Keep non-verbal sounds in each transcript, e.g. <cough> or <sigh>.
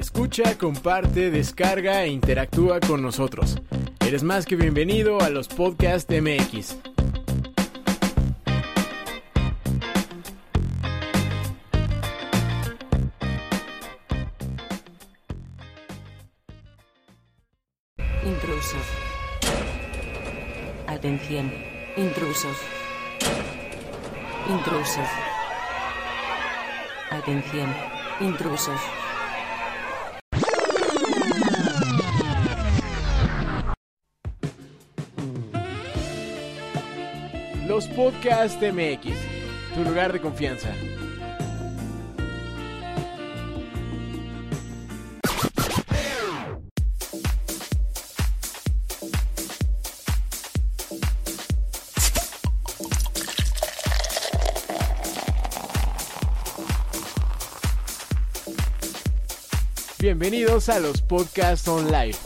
Escucha, comparte, descarga e interactúa con nosotros. Eres más que bienvenido a los Podcast MX. Intrusos. Atención. Intrusos. Intrusos. Atención. Intrusos. Podcast MX, tu lugar de confianza. Bienvenidos a los Podcast Online.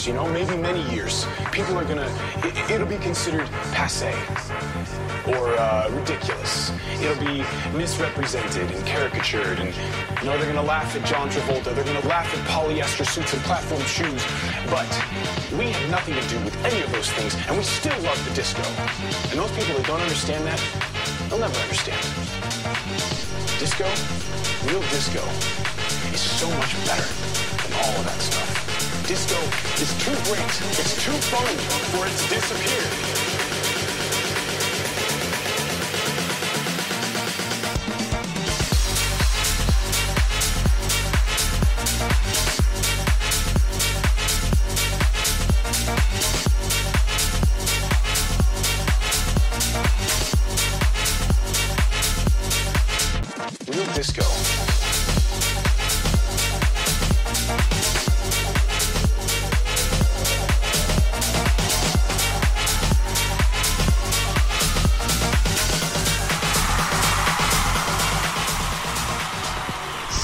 Years, you know, maybe many years, people are gonna, it, it'll be considered passe or uh, ridiculous. It'll be misrepresented and caricatured, and you know they're gonna laugh at John Travolta. They're gonna laugh at polyester suits and platform shoes. But we have nothing to do with any of those things, and we still love the disco. And those people that don't understand that, they'll never understand. Disco, real disco, is so much better than all of that stuff. Disco is too great, it's too fun for it to disappear.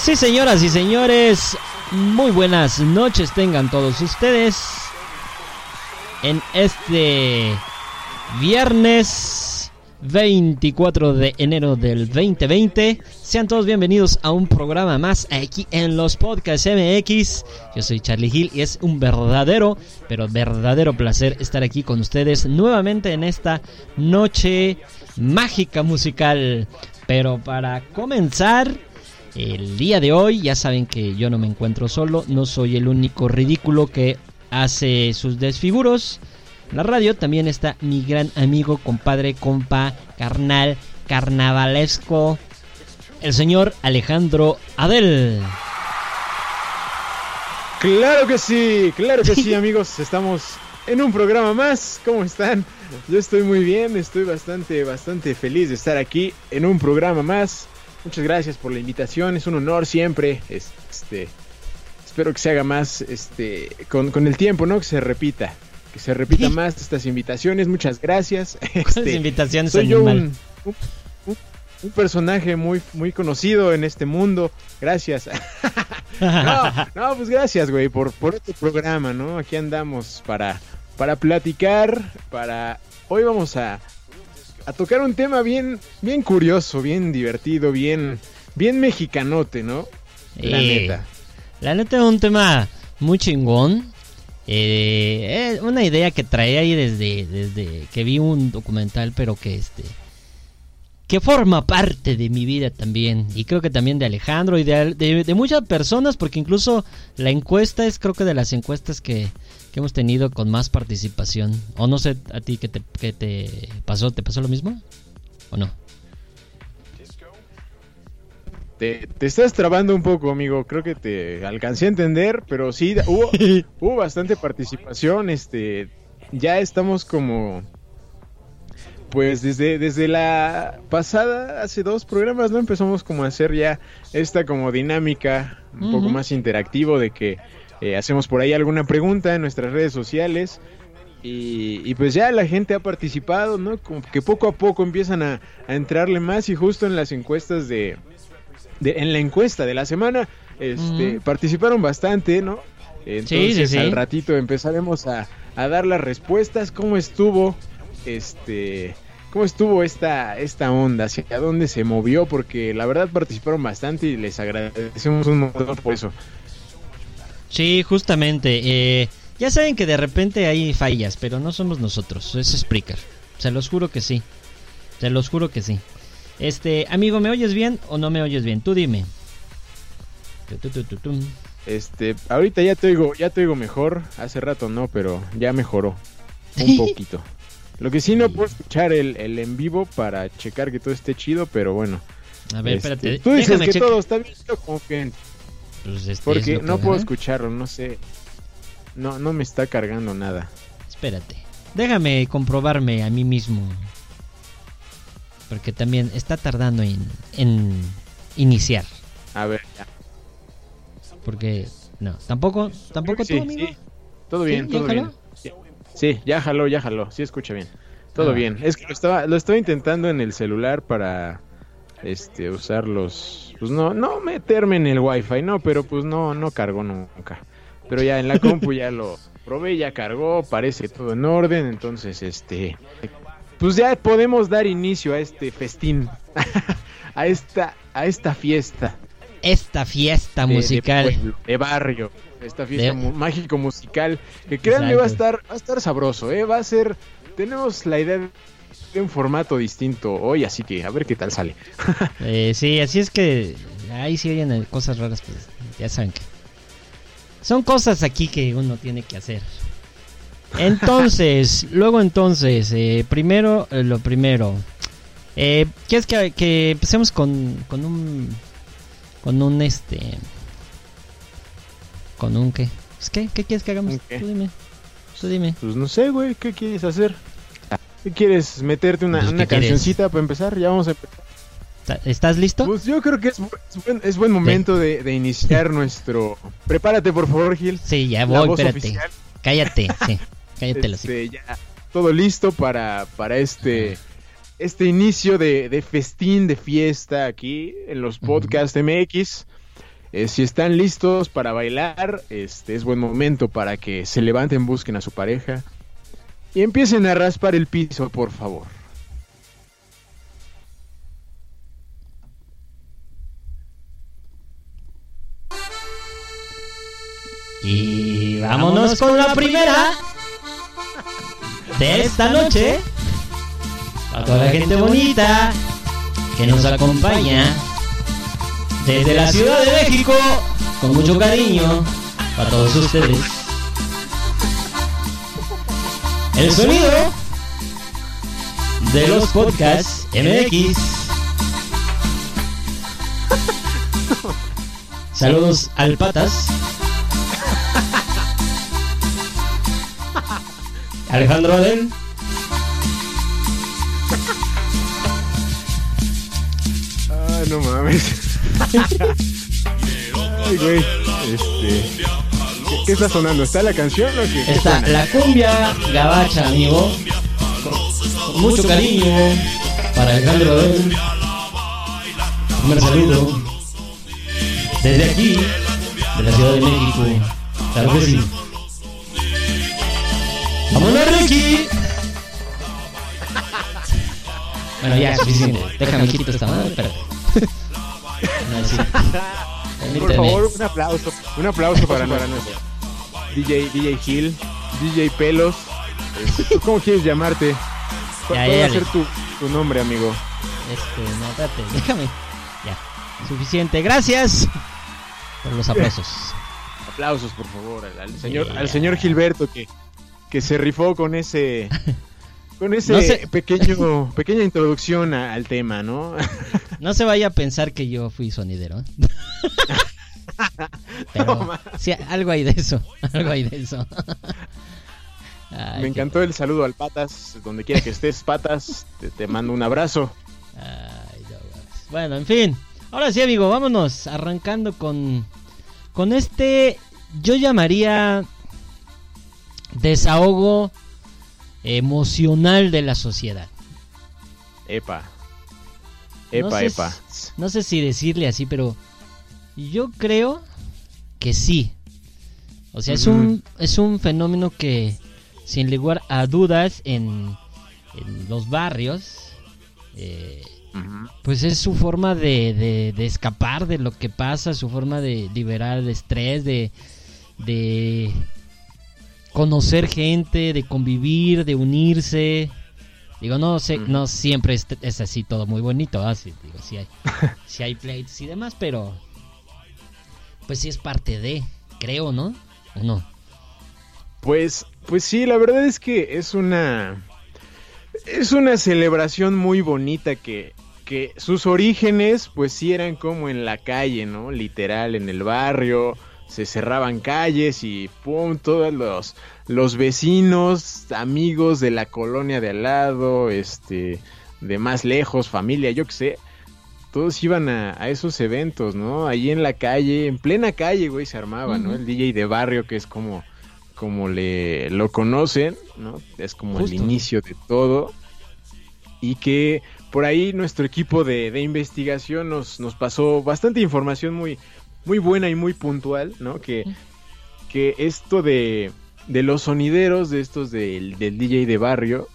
Sí, señoras y señores, muy buenas noches tengan todos ustedes en este viernes 24 de enero del 2020. Sean todos bienvenidos a un programa más aquí en los Podcasts MX. Yo soy Charlie Hill y es un verdadero, pero verdadero placer estar aquí con ustedes nuevamente en esta noche mágica musical. Pero para comenzar, el día de hoy, ya saben que yo no me encuentro solo, no soy el único ridículo que hace sus desfiguros. En la radio también está mi gran amigo, compadre, compa, carnal, carnavalesco, el señor Alejandro Adel. Claro que sí, claro que sí, <laughs> amigos. Estamos en un programa más. ¿Cómo están? Yo estoy muy bien, estoy bastante, bastante feliz de estar aquí en un programa más. Muchas gracias por la invitación, es un honor siempre. es- Este, espero que se haga más, este, con, con el tiempo, ¿no? Que se repita, que se repita más estas invitaciones. Muchas gracias. <laughs> ¿Cuáles Este, invitaciones, soy yo un- un- un personaje muy, muy conocido en este mundo. Gracias. <laughs> No, no, pues gracias, güey, por, por este programa, ¿no? Aquí andamos para, para platicar, para... Hoy vamos a, a tocar un tema bien, bien curioso, bien divertido, bien, bien mexicanote, ¿no? La Eh, neta. La neta es un tema muy chingón. Eh, es una idea que traía ahí desde, desde que vi un documental, pero que este que forma parte de mi vida también y creo que también de Alejandro y de, de- de muchas personas porque incluso la encuesta es creo que de las encuestas que, que hemos tenido con más participación o no sé a ti qué te, qué te pasó te pasó lo mismo o no Te, te estás trabando un poco, amigo. Creo que te alcancé a entender, pero sí, hubo, <laughs> hubo bastante participación. Este, ya estamos como, pues desde, desde la pasada, hace dos programas, ¿no? Empezamos como a hacer ya esta como dinámica, un poco más interactivo de que eh, hacemos por ahí alguna pregunta en nuestras redes sociales. Y, y pues ya la gente ha participado, ¿no? Como que poco a poco empiezan a, a entrarle más y justo en las encuestas de, de- en la encuesta de la semana, este, participaron bastante, ¿no? Entonces Sí, sí, sí. al ratito empezaremos a, a dar las respuestas, cómo estuvo, este, cómo estuvo esta, esta onda, hacia dónde se movió, porque la verdad participaron bastante y les agradecemos un montón por eso. Sí, justamente. eh, ya saben que de repente hay fallas, pero no somos nosotros, es Spreaker. Se los juro que sí. Se los juro que sí. Este, amigo, ¿me oyes bien o no me oyes bien? Tú dime. Este, ahorita ya te oigo, ya te oigo mejor, hace rato no, pero ya mejoró <laughs> un poquito. Lo que sí no puedo escuchar el, el en vivo para checar que todo esté chido, pero bueno. A ver, Este, espérate. Tú dices que todo está bien, confío Pues, este, es porque no puedo escucharlo, no sé. No, no me está cargando nada. Espérate. Déjame comprobarme a mí mismo. Porque también está tardando en, en iniciar. A ver, ya. Porque, no, tampoco, tampoco Sí, tú, amigo. sí. Todo bien, ¿Sí? ¿Ya todo bien. Sí. Sí, ya jaló, ya jaló. Sí, escucha bien. Todo Ah. bien. Es que lo estaba, lo estaba intentando en el celular para este usar los pues no, no meterme en el wifi, no, pero pues no, no cargó nunca. Pero ya en la compu ya lo probé, ya cargó, parece todo en orden, entonces este pues ya podemos dar inicio a este festín, <laughs> a esta, a esta fiesta Esta fiesta de- de musical. pueblo, de barrio, esta fiesta De- mágico musical, que créanme va a estar, va a estar sabroso, eh, va a ser, tenemos la idea de un formato distinto hoy, así que a ver qué tal sale. <laughs> Eh, sí, así es que ahí sí oyen cosas raras, pues ya saben que son cosas aquí que uno tiene que hacer. Entonces, <laughs> luego entonces, eh, primero eh, lo primero. Eh, ¿Quieres que, que empecemos con, con un con un este con un qué? ¿Qué? ¿Qué quieres que hagamos? ¿Un qué? Tú dime. Tú dime. Pues no sé, güey, ¿qué quieres hacer? ¿Qué quieres? ¿Meterte una, Pues, una cancioncita para empezar? Ya vamos a empezar. ¿Ta- ¿Estás listo? Pues yo creo que es, es buen, es buen momento de, de iniciar <laughs> nuestro... Prepárate, por favor, Gil. Sí, ya voy, espérate. oficial. Cállate, <laughs> sí. Cállate Este, ya todo listo para, para este, este inicio de, de festín, de fiesta aquí en los podcasts MX. Eh, si están listos para bailar, este es buen momento para que se levanten, busquen a su pareja y empiecen a raspar el piso, por favor. Y vámonos con la primera de esta noche. A toda la gente bonita que nos acompaña desde la Ciudad de México, con mucho cariño para todos ustedes. El sonido de los podcasts MX. <laughs> Saludos al Patas. <laughs> Alejandro Adel. Ah, no mames. <laughs> Ay, güey. Este. ¿Qué, qué está sonando? ¿Está la canción o qué? ¿Qué Está la cumbia gabacha, amigo. Con mucho cariño para Alejandro Adel. Un saludo. Desde aquí, de la Ciudad de México. Claro que sí. ¡Vámonos, Ricky! Bueno, ya, suficiente. Déjame quito esta madre, espérate. <laughs> No, sí. Por favor, un aplauso. Un aplauso para, para nuestro DJ, DJ Gil, DJ Pelos. ¿Tú cómo quieres llamarte? ¿Cuál, va a ser tu, tu nombre, amigo? Este, no, espérate, déjame. Ya, suficiente. Gracias por los aplausos. <laughs> Aplausos, por favor, al, al señor, Yeah. al señor Gilberto que, que se rifó con ese <laughs> con ese No sé. pequeño pequeña introducción a- al tema, ¿no? <laughs> No se vaya a pensar que yo fui sonidero. ¿eh? <laughs> Pero No, sí, algo hay de eso. <laughs> Algo hay de eso. Ay, Me encantó el saludo al Patas. Donde quiera que estés, Patas, te, te mando un abrazo. Ay, no. Bueno, en fin. Ahora sí, amigo, vámonos arrancando con con este yo llamaría desahogo emocional de la sociedad. Epa. No Epa, sé epa. si- No sé si decirle así, pero yo creo que sí. O sea, es un es un fenómeno que sin lugar a dudas en, en los barrios eh, pues es su forma de, de- de escapar de lo que pasa, su forma de liberar el estrés, de, de conocer gente, de convivir, de unirse. Digo, no sé, no siempre es, es así todo muy bonito, ¿ah? Sí, digo, sí hay, <laughs> sí hay pleitos y demás, pero pues sí es parte de, creo, ¿no? ¿O no? Pues, pues sí, la verdad es que es una. Es una celebración muy bonita que, que sus orígenes, pues sí eran como en la calle, ¿no? Literal, en el barrio. Se cerraban calles y pum, todos los, los vecinos, amigos de la colonia de al lado, este, de más lejos, familia, yo qué sé. Todos iban a, a esos eventos, ¿no? Ahí en la calle, en plena calle, güey, se armaba, ¿no? El DJ de barrio, que es como, como le lo conocen, ¿no? Es como Justo. el inicio de todo. Y que por ahí nuestro equipo de, de investigación nos, nos pasó bastante información muy, muy buena y muy puntual, ¿no? Que, que esto de, de los sonideros, de estos del, del DJ de barrio,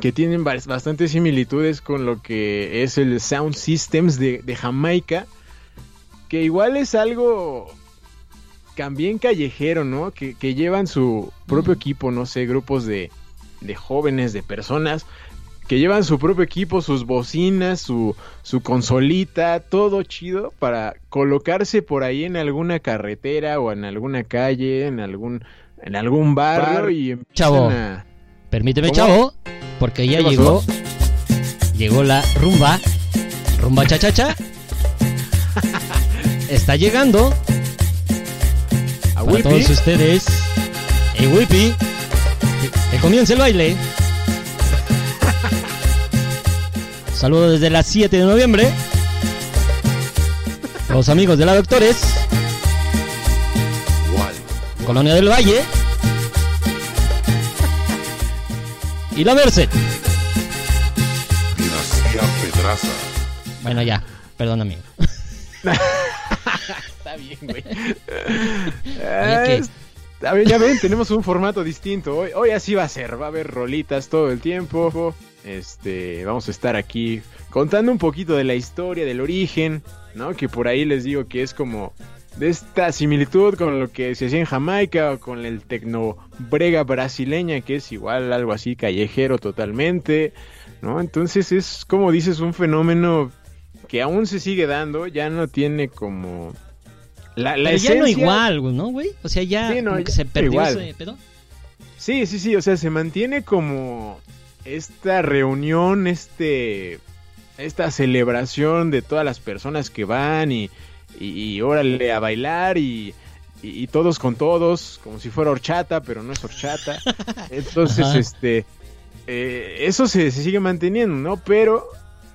que tienen bas- bastantes similitudes con lo que es el Sound Systems de, de Jamaica, que igual es algo también callejero, ¿no? Que, que llevan su propio equipo, no sé, grupos de, de jóvenes, de personas, que llevan su propio equipo, sus bocinas, su, su consolita, todo chido para colocarse por ahí en alguna carretera o en alguna calle, en algún, en algún barrio Bar- y empiezan Chavo. a... Permíteme, ¿Cómo? chavo, porque ya llegó. Llegó la rumba. Rumba cha cha cha. <laughs> Está llegando a para todos ustedes. El Whippy. Que comience el baile. Saludos desde las 7 de noviembre. Los amigos de la Doctores. Colonia del Valle. Y la Merced. Dinastía Pedraza. Bueno, ya. Perdón, amigo. <laughs> Está bien, güey. Ya ven, tenemos un formato distinto. Hoy, hoy así va a ser, va a haber rolitas todo el tiempo. Este, vamos a estar aquí contando un poquito de la historia, del origen, ¿no? Que por ahí les digo que es como de esta similitud con lo que se hacía en Jamaica o con el tecno brega brasileña, que es igual algo así callejero totalmente, ¿no? Entonces es como dices un fenómeno que aún se sigue dando, ya no tiene como la, la Pero ya no esencia- igual, ¿no, güey? O sea, ya, Sí, no, como que ya se perdió ese pedo. Sí, sí, sí, o sea, se mantiene como esta reunión, este, esta celebración de todas las personas que van y, y, y órale a bailar y, y- todos con todos, como si fuera horchata, pero no es horchata. <laughs> Entonces, Ajá. este, eh, eso se, se sigue manteniendo, ¿no? Pero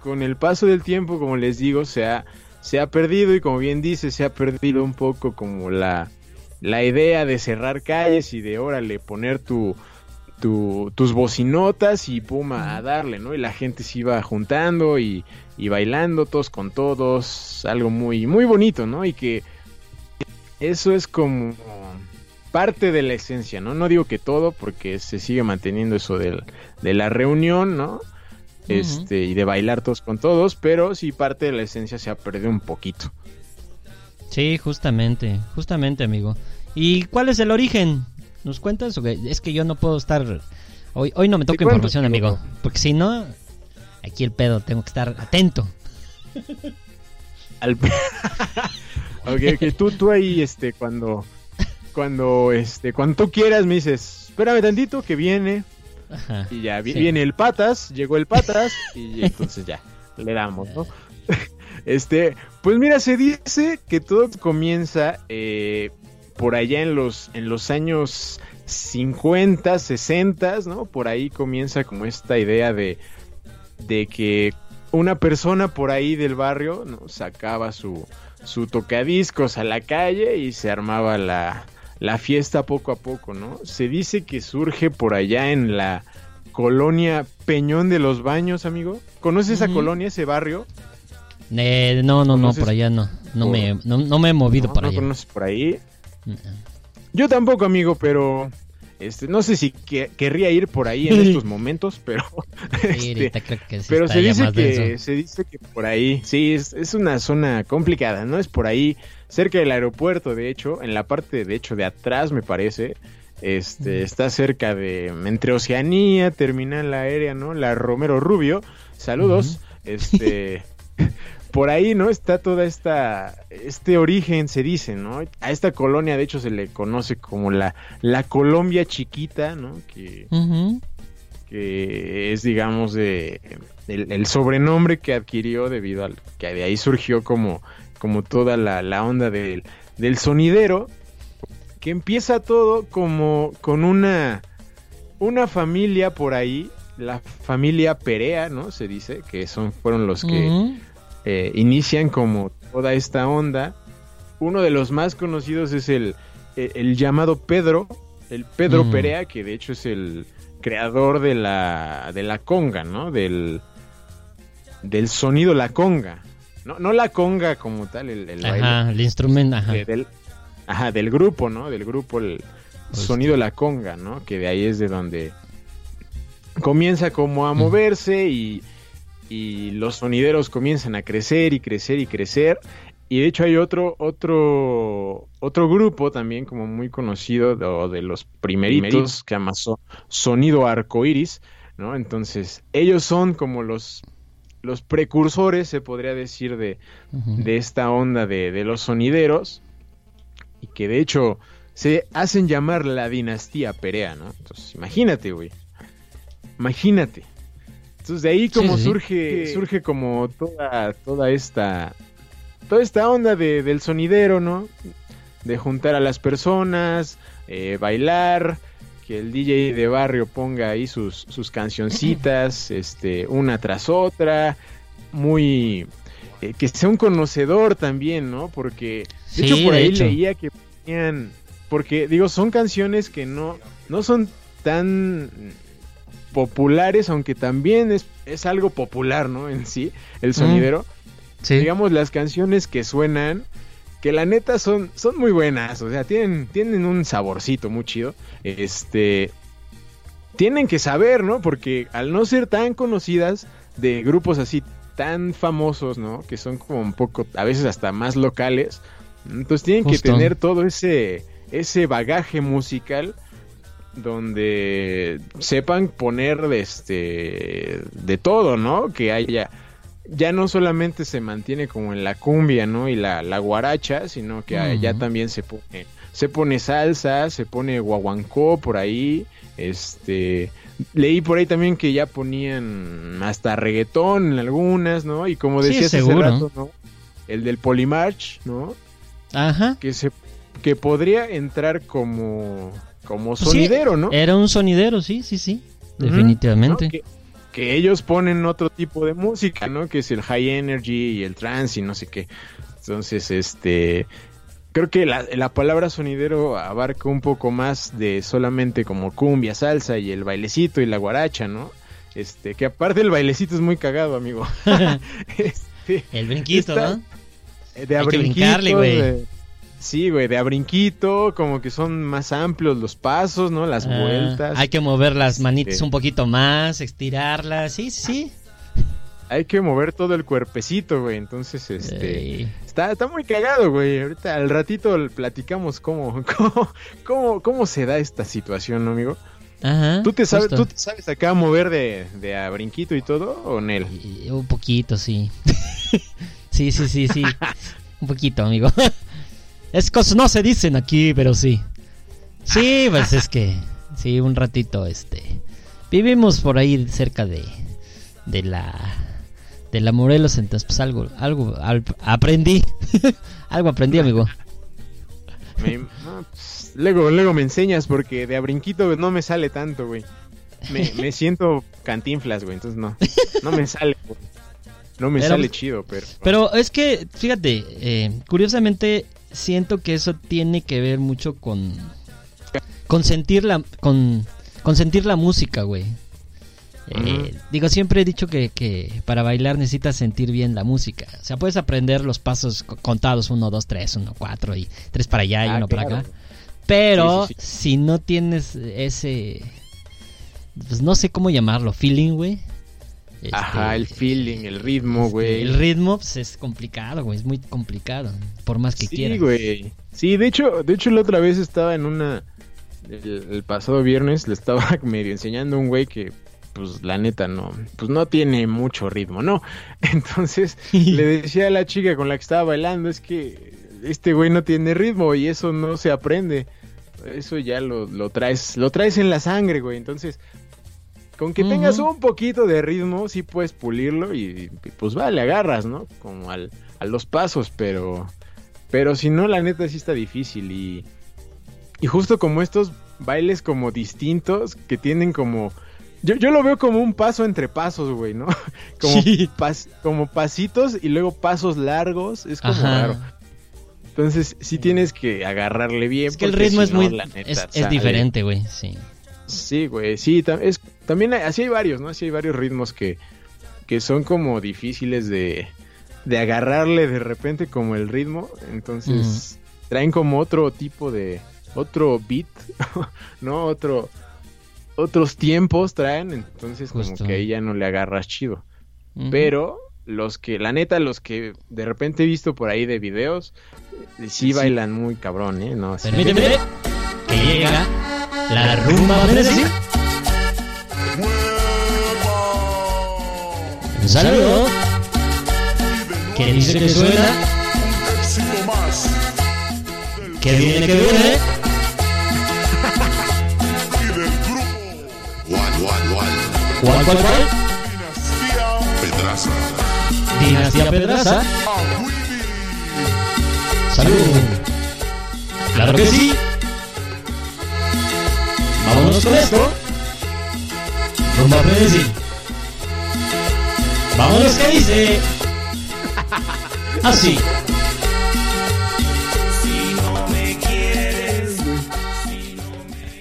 con el paso del tiempo, como les digo, se ha, se ha perdido y como bien dice, se ha perdido un poco como la, la idea de cerrar calles y de órale poner tu, tu- tus bocinotas y pum a darle, ¿no? Y la gente se iba juntando y, y bailando todos con todos, algo muy, muy bonito, ¿no? Y que eso es como parte de la esencia, ¿no? No digo que todo, porque se sigue manteniendo eso del, de la reunión, ¿no? Este, y de bailar todos con todos, pero sí parte de la esencia se ha perdido un poquito. Sí, justamente, justamente, amigo. ¿Y cuál es el origen? ¿Nos cuentas? Es que yo no puedo estar... Hoy, hoy no me toca cuento, información, amigo. amigo. Porque si no, aquí el pedo, tengo que estar atento. Al... <laughs> ok, ok, tú, tú ahí, este, cuando, cuando, este, cuando tú quieras me dices, espérame tantito que viene, Ajá. y ya, vi- Sí. viene el patas, llegó el patas, y entonces ya, le damos, ¿no? <laughs> <laughs> Este, pues mira, se dice que todo comienza eh, por allá en los, en los años 50, 60, ¿no? Por ahí comienza como esta idea de, de que una persona por ahí del barrio ¿no? sacaba su, su tocadiscos a la calle y se armaba la, la fiesta poco a poco, ¿no? Se dice que surge por allá en la colonia Peñón de los Baños, amigo. ¿Conoces esa colonia, ese barrio? Eh, no, no, no, ¿Conoces por allá no. No, por- me, no, no me he movido ¿No? para ¿No allá. conoces por ahí? Mm, Yo tampoco, amigo, pero este, no sé si que- querría ir por ahí en estos <laughs> momentos, pero Sí, este, ahorita creo que sí pero se dice que se dice que por ahí, sí, es, es una zona complicada, ¿no? Es por ahí, cerca del aeropuerto, de hecho, en la parte, de hecho, de atrás, me parece, este, está cerca de, entre Oceanía, terminal aérea, ¿no? La Romero Rubio, saludos, este, <laughs> por ahí, ¿no? Está toda esta, este origen, se dice, ¿no? A esta colonia, de hecho, se le conoce como la, la Colombia chiquita, ¿no? Que, que es digamos de el, el sobrenombre que adquirió debido al que de ahí surgió como como toda la, la onda del, del sonidero que empieza todo como con una una familia por ahí la familia Perea no se dice que son fueron los que. Eh, inician como toda esta onda. Uno de los más conocidos es el, el, el llamado Pedro, el Pedro Mm. Perea, que de hecho es el creador de la, de la conga, ¿no? Del, del sonido la conga. No, no la conga como tal, el, el baile, Ajá, el instrumento, ajá. de- del, ajá, del grupo, ¿no? Del grupo, el Pues sonido la conga, ¿no? Que de ahí es de donde comienza como a moverse y, y los sonideros comienzan a crecer y crecer y crecer. Y de hecho hay otro, otro, otro grupo también como muy conocido de, los primeritos que se llama So- Sonido Arcoiris, ¿no? Entonces, ellos son como los, los precursores, se podría decir, de, de esta onda de, de los sonideros y que de hecho se hacen llamar la dinastía Perea, ¿no? Entonces, imagínate, güey. Imagínate. Entonces de ahí como Sí, sí, sí. surge surge como toda toda esta toda esta onda de, del sonidero, ¿no? De juntar a las personas, eh, bailar, que el DJ de barrio ponga ahí sus, sus cancioncitas, <clears throat> este, una tras otra, muy eh, que sea un conocedor también, ¿no? Porque de Sí, hecho por de ahí hecho. leía que ponían porque digo, son canciones que no no son tan populares, aunque también es, es algo popular, ¿no? En sí, el sonidero. Sí. Digamos, las canciones que suenan, que la neta son, son muy buenas, o sea, tienen, tienen un saborcito muy chido. Este. Tienen que saber, ¿no? Porque al no ser tan conocidas de grupos así tan famosos, ¿no? Que son como un poco, a veces hasta más locales. Entonces tienen Justo. que tener todo ese, ese bagaje musical donde sepan poner este de todo, ¿no? Que haya ya no solamente se mantiene como en la cumbia, ¿no? Y la, la guaracha, sino que Ujú. ya también se pone se pone salsa, se pone guaguancó por ahí, este leí por ahí también que ya ponían hasta reggaetón en algunas, ¿no? Y como Sí, decías hace rato, ¿no? El del Polymarch, ¿no? Ajá. Que se que podría entrar como como Pues sí, sonidero, ¿no? Era un sonidero, sí, sí, sí. Definitivamente. ¿no? Que, que ellos ponen otro tipo de música, ¿no? Que es el high energy y el trance y no sé qué. Entonces, este, creo que la, la palabra sonidero abarca un poco más de solamente como cumbia, salsa y el bailecito y la guaracha, ¿no? Este, que aparte el bailecito es muy cagado, amigo. <laughs> <laughs> Este, El brinquito, Está- ¿no? de Hay que brincarle, güey. Sí, güey, de abrinquito, como que son más amplios los pasos, ¿no? Las Ah, vueltas. Hay que mover las manitas un poquito más, estirarlas. Sí, sí, <laughs> hay que mover todo el cuerpecito, güey. Entonces, este, Ey. está, está muy cagado, güey. Ahorita al ratito platicamos cómo, <laughs> cómo, cómo, cómo se da esta situación, ¿no, amigo. Ajá. ¿Tú te sabes, tú te sabes acá mover de, de a brinquito y todo, o Nel? Un poquito, <laughs> sí. sí, sí, sí, sí. Un poquito, amigo. Es cosas no se dicen aquí, pero sí. Sí, pues es que sí, un ratito este vivimos por ahí cerca de de la de la Morelos, entonces pues algo, algo al- aprendí. <laughs> algo aprendí, amigo. Me- no, pues, luego, luego me enseñas porque de a brinquito no me sale tanto, güey. Me, me siento cantinflas, güey, entonces no. No me sale, güey. No me Pero- sale chido, pero... Pero es que, fíjate, eh, curiosamente siento que eso tiene que ver mucho con con sentir la con, con sentir la música, güey. Eh. Digo, siempre he dicho que, que para bailar necesitas sentir bien la música. O sea, puedes aprender los pasos co- contados, uno, dos, tres, uno, cuatro y tres para allá y Ah, uno para claro. acá. Pero Sí, sí, si no tienes ese, pues no sé cómo llamarlo, feeling, güey. Ajá, Este, el feeling, el ritmo, este, güey. El ritmo pues, es complicado, güey, es muy complicado, por más que sí, quieras. güey. Sí, de hecho, de hecho la otra vez estaba en una el, el pasado viernes le estaba <laughs> medio enseñando a un güey que pues la neta no, pues no tiene mucho ritmo, ¿no? <laughs> Entonces le <laughs> decía a la chica con la que estaba bailando, es que este güey no tiene ritmo y eso no se aprende. Eso ya lo, lo traes, lo traes en la sangre, güey. Entonces, con que tengas un poquito de ritmo, sí puedes pulirlo y, y, pues vale, agarras, ¿no? Como al, a los pasos, pero pero si no, la neta sí está difícil y y justo como estos bailes como distintos que tienen como yo, yo lo veo como un paso entre pasos, güey, ¿no? <laughs> Como, Sí. pas- como pasitos y luego pasos largos, es como Ajá. raro. Entonces, sí tienes que agarrarle bien. Es que el ritmo si es no, muy la neta es, es diferente, güey, sí. Sí, güey, sí, tam- es, también hay- así hay varios, ¿no? Así hay varios ritmos que, que son como difíciles de, de agarrarle de repente como el ritmo, entonces traen como otro tipo de, otro beat, <laughs> ¿no? Otro, otros tiempos traen, entonces como que ahí ya no le agarras chido. Pero los que, la neta, los que de repente he visto por ahí de videos, eh, sí, bailan muy cabrón, ¿eh? No, sí. Que llega la rumba frenesí. Un saludo. Que dice que suena. Que viene, que viene. ¿Cuál, cuál, cuál? Pedraza. Dinastía Pedraza. Salud. Claro que sí. Vámonos con esto. Rumba frenesí. Vámonos que dice. <laughs> Así.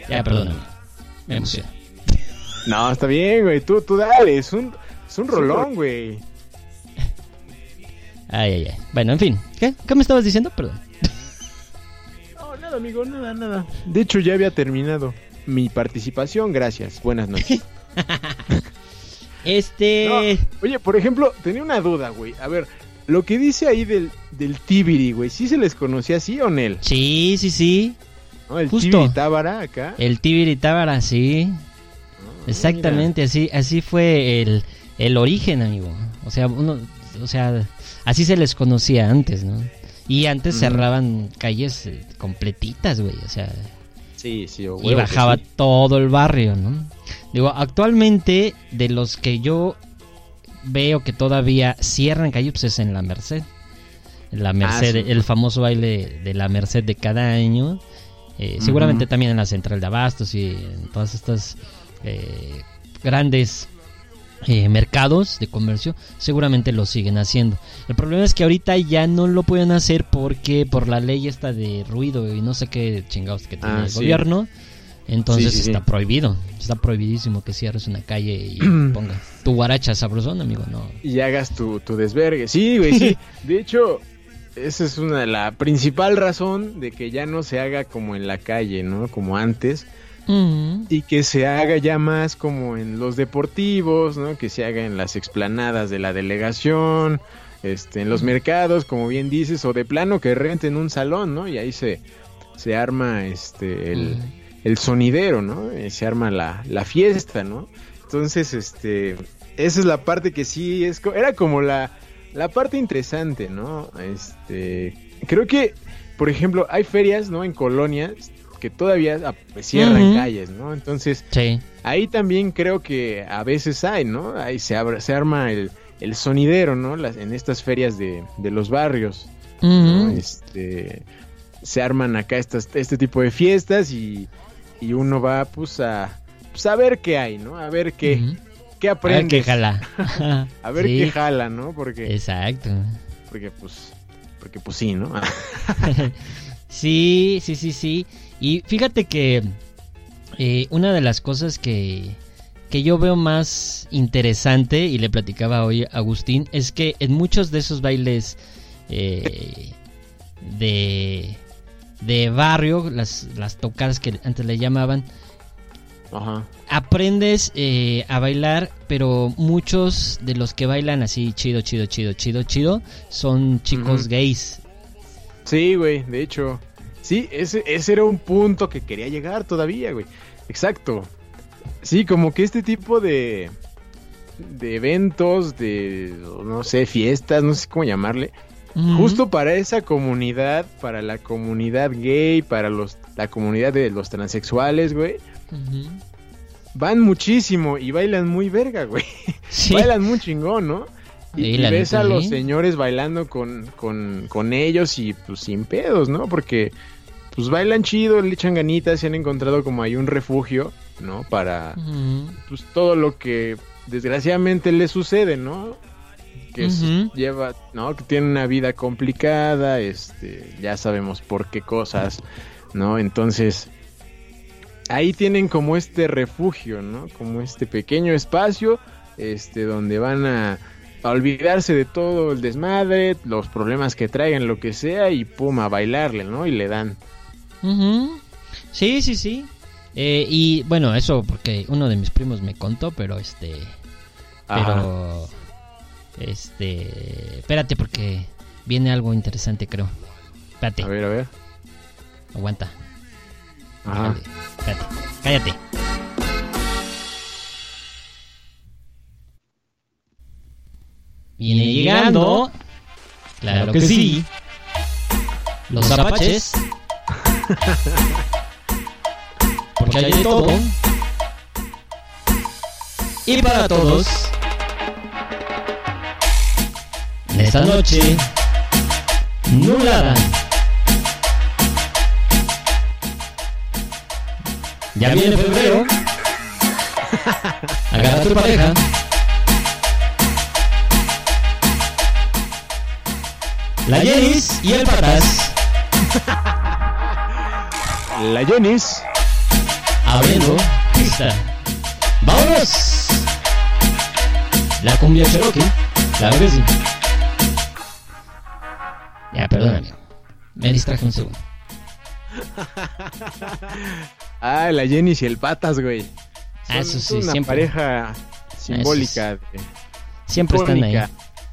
Ya, perdóname. Me emocioné. No, está bien, güey. Tú, tú dale. Es un, es un rolón, güey. Ay, ay, ay. Bueno, en fin. ¿Qué? ¿Qué me estabas diciendo? Perdón. No, nada, amigo, nada, nada. De hecho, ya había terminado mi participación. Gracias. Buenas noches. <laughs> Este. No, oye, por ejemplo, tenía una duda, güey. A ver, lo que dice ahí del, del Tibiri, güey. ¿Sí se les conocía así o Nel? Sí, sí, sí. ¿No? El Justo. Tibiri Tábara acá. El Tibiri Tábara, sí. Ah, Exactamente, así, así fue el, el origen, amigo. O sea, uno, o sea, así se les conocía antes, ¿no? Y antes cerraban calles eh, completitas, güey. O sea. Sí, sí. o y que bajaba sí. todo el barrio, ¿no? Digo, actualmente de los que yo veo que todavía cierran calles, pues es en la Merced. La Merced, Ah, sí. el famoso baile de la Merced de cada año. Eh, Seguramente también en la Central de Abastos y en todas estas eh, grandes eh, mercados de comercio, seguramente lo siguen haciendo. El problema es que ahorita ya no lo pueden hacer porque por la ley esta de ruido y no sé qué chingados que tiene Ah, el sí. gobierno, entonces Sí, sí, sí. está prohibido. Está prohibidísimo que cierres una calle y <clears throat> pongas tu guaracha sabrosón, amigo, no. Y hagas tu, tu desvergue. Sí, güey, sí. <laughs> De hecho, esa es una la principal razón de que ya no se haga como en la calle, ¿no? Como antes. Mm, Y que se haga ya más como en los deportivos, ¿no? Que se haga en las explanadas de la delegación, este, en los mercados, como bien dices, o de plano que renten un salón, ¿no? Y ahí se, se arma este el, Mm. el sonidero, ¿no? Eh, Se arma la, la fiesta, ¿no? Entonces, este, esa es la parte que sí es, era como la, la parte interesante, ¿no? Este, creo que, por ejemplo, hay ferias, ¿no? En colonias que todavía ah, pues, cierran calles, ¿no? Entonces, sí. ahí también creo que a veces hay, ¿no? Ahí se, abre, se arma el, el sonidero, ¿no? Las, en estas ferias de, de los barrios. Este, se arman acá estas, este tipo de fiestas y, y uno va pues a, pues, a ver qué hay, ¿no? A ver qué, Ujú. qué A ver qué jala. <laughs> A ver Sí, qué jala, ¿no? Porque, Exacto. porque pues, porque pues sí, ¿no? <laughs> <laughs> Sí, sí, sí, sí. Y fíjate que eh, una de las cosas que, que yo veo más interesante, y le platicaba hoy a Agustín, es que en muchos de esos bailes eh, de, de barrio, las, las tocadas que antes le llamaban, Ajá. aprendes eh, a bailar, pero muchos de los que bailan así chido, chido, chido, chido, chido, son chicos gays. Sí, güey, de hecho. Sí, ese, ese era un punto que quería llegar todavía, güey. Exacto. Sí, como que este tipo de, de eventos, de, no sé, fiestas, no sé cómo llamarle, justo para esa comunidad, para la comunidad gay, para los, la comunidad de los transexuales, güey, van muchísimo y bailan muy verga, güey. Sí. Bailan muy chingón, ¿no? Y, y ves a los señores bailando con, con, con ellos y pues sin pedos, ¿no? Porque pues bailan chido, le echan ganitas y han encontrado como ahí un refugio, ¿no? Para pues todo lo que desgraciadamente les sucede, ¿no? Que Ujú. lleva, ¿no? Que tienen una vida complicada, este, ya sabemos por qué cosas, ¿no? Entonces, ahí tienen como este refugio, ¿no? Como este pequeño espacio, este, donde van a, a olvidarse de todo el desmadre, los problemas que traigan, lo que sea, y pum, a bailarle, ¿no? Y le dan. Ujú. Sí, sí, sí. Eh, y bueno, eso porque uno de mis primos me contó, pero este. Ajá. Pero. Este. Espérate, porque viene algo interesante, creo. Espérate, A ver, a ver. aguanta. Ajá. Espérate, cállate. Viene llegando. Claro que sí. Los apaches. <laughs> Porque hay de todo. Y para todos. En esta noche. Nulada. Ya viene febrero. <laughs> Agarra a tu pareja. La Jenis y el Patas <laughs> La Jenis. abriendo pista. ¡Vámonos! La cumbia Cherokee. Claro que sí. Ya, perdóname. Me distraje un segundo. <laughs> Ah, la Jenis y el Patas, güey. Ah, eso sí, una siempre. pareja simbólica. de- Siempre están ahí.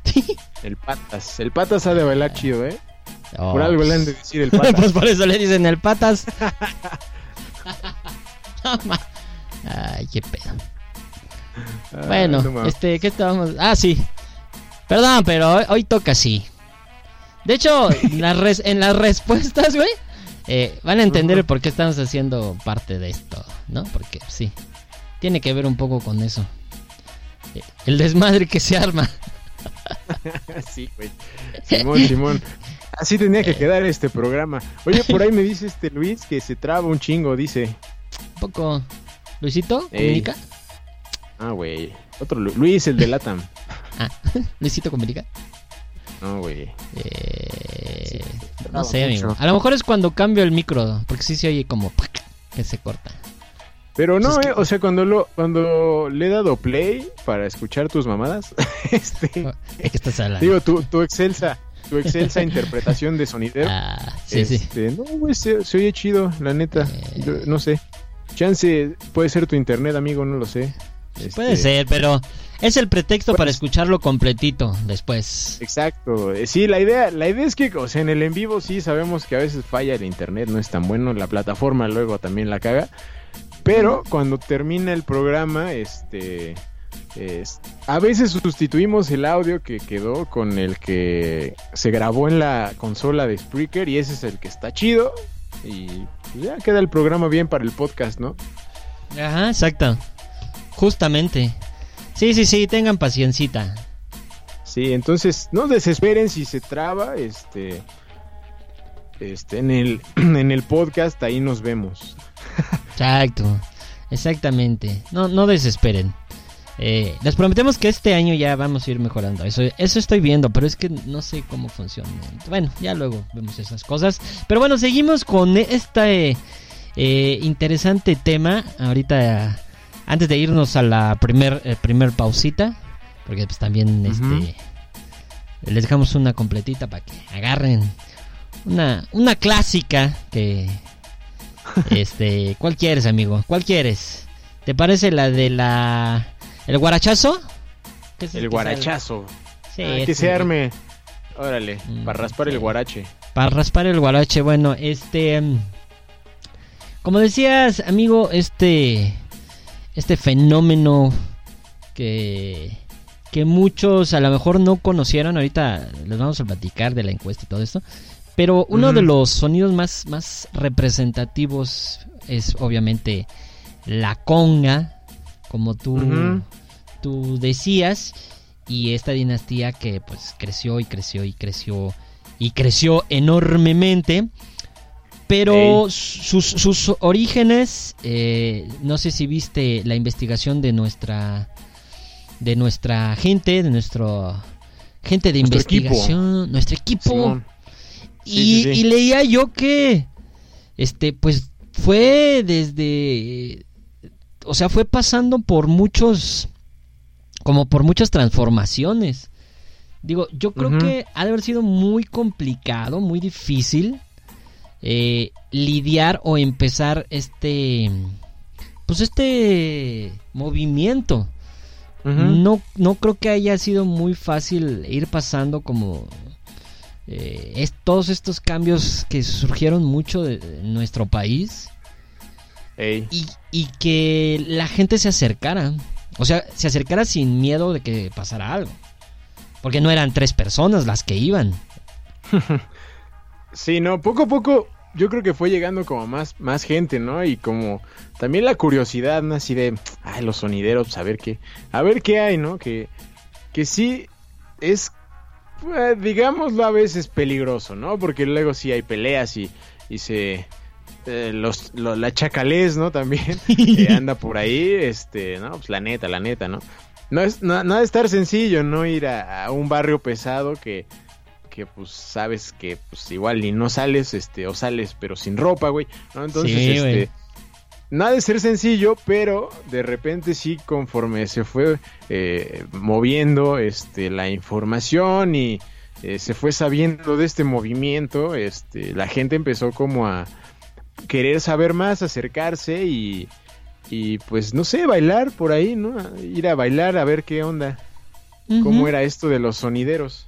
<laughs> El Patas. El Patas ha de bailar chido, ¿eh? Oh, Por algo le han de decir el Patas. <laughs> pues por eso le dicen el patas. <laughs> Ay, qué pedo. Ah, Bueno, no este, ¿qué estábamos? Ah, sí. Perdón, pero hoy, hoy toca así. De hecho, <laughs> res- en las respuestas, güey, eh, van a entender el por qué estamos haciendo parte de esto, ¿no? Porque sí, tiene que ver un poco con eso. Eh, El desmadre que se arma. sí, güey. Simón, Simón. Así tenía que quedar este programa. Oye, por ahí me dice este Luis que se traba un chingo, dice. Un poco. Luisito, Ey. comunica. Ah, güey. Otro Lu- Luis, el de Latam. Ah, <laughs> Luisito comunica. No, güey. Eh, no sé, amigo. A lo mejor es cuando cambio el micro, porque sí se oye como que se corta. Pero no, Pues eh, o sea, cuando lo cuando le he dado play para escuchar tus mamadas, <laughs> este, ¿De qué estás hablando? digo, tu, tu excelsa, tu excelsa <laughs> interpretación de sonidero. ah, sí, sí. este, No, güey, se, se oye chido, la neta. Eh. Yo no sé. Chance puede ser tu internet, amigo, no lo sé. Este, Puede ser, pero es el pretexto para Pues- escucharlo completito después. Exacto. eh, Sí, la idea, la idea es que, o sea, en el en vivo sí sabemos que a veces falla el internet, no es tan bueno, la plataforma luego también la caga. Pero cuando termina el programa, este es- a veces sustituimos el audio que quedó con el que se grabó en la consola de Spreaker y ese es el que está chido y pues, ya queda el programa bien para el podcast, ¿no? Ajá, exacto. Justamente. Sí, sí, sí, tengan paciencita. Sí, entonces no desesperen si se traba, este, este, en el, <clears throat> en el podcast ahí nos vemos. <laughs> Exacto, exactamente. No, no desesperen. Eh, les prometemos que este año ya vamos a ir mejorando. Eso, eso estoy viendo, pero es que no sé cómo funciona. Bueno, ya luego vemos esas cosas. Pero bueno, seguimos con este eh, interesante tema. Ahorita, antes de irnos a la primer, eh, primer pausita, porque pues también este, les dejamos una completita para que agarren una, una clásica que... <laughs> Este, ¿cuál quieres, amigo? ¿Cuál quieres? ¿Te parece la de la ¿El guarachazo? ¿Qué es el guarachazo. Sí, Ah, que se arme. Órale, Mm, para raspar el guarache. Para raspar el guarache, bueno, este... mm, Como decías, amigo, este... Este fenómeno que... Que muchos a lo mejor no conocieron, ahorita les vamos a platicar de la encuesta y todo esto. Pero uno de los sonidos más, más representativos es obviamente la conga, como tú, tú decías, y esta dinastía que pues creció y creció y creció y creció enormemente. Pero sus, sus orígenes, eh, no sé si viste la investigación de nuestra de nuestra gente, de nuestro gente de Nuestro equipo. investigación, nuestro equipo. Y, Sí, sí, sí. y leía yo que, este, pues fue desde, o sea, fue pasando por muchos, como por muchas transformaciones. Digo, yo creo que ha de haber sido muy complicado, muy difícil eh, lidiar o empezar este, pues este movimiento. No, no creo que haya sido muy fácil ir pasando como eh, es, todos estos cambios que surgieron mucho de, de nuestro país Ey. y, y que la gente se acercara. O sea, se acercara sin miedo de que pasara algo. Porque no eran tres personas las que iban. <laughs> Sí, no, poco a poco yo creo que fue llegando como más, más gente, ¿no? Y como también la curiosidad, ¿no? Así de, ay, los sonideros, pues, a ver qué, a ver qué hay, ¿no? Que, que sí es, eh, digámoslo a veces peligroso, ¿no? Porque luego sí hay peleas y, y se... eh, los, lo- la chacalés, ¿no? También <laughs> eh, anda por ahí, este, no, pues la neta, la neta, ¿no? No es no, no ha de estar sencillo, ¿no? Ir a, a un barrio pesado que, que pues sabes que pues igual ni no sales, este, o sales pero sin ropa, güey, ¿no? Entonces, Sí, este, no ha de ser sencillo, pero de repente sí, conforme se fue eh, moviendo, este, la información y eh, se fue sabiendo de este movimiento, este, la gente empezó como a querer saber más, acercarse y, y pues no sé, bailar por ahí, ¿no? Ir a bailar a ver qué onda, cómo era esto de los sonideros.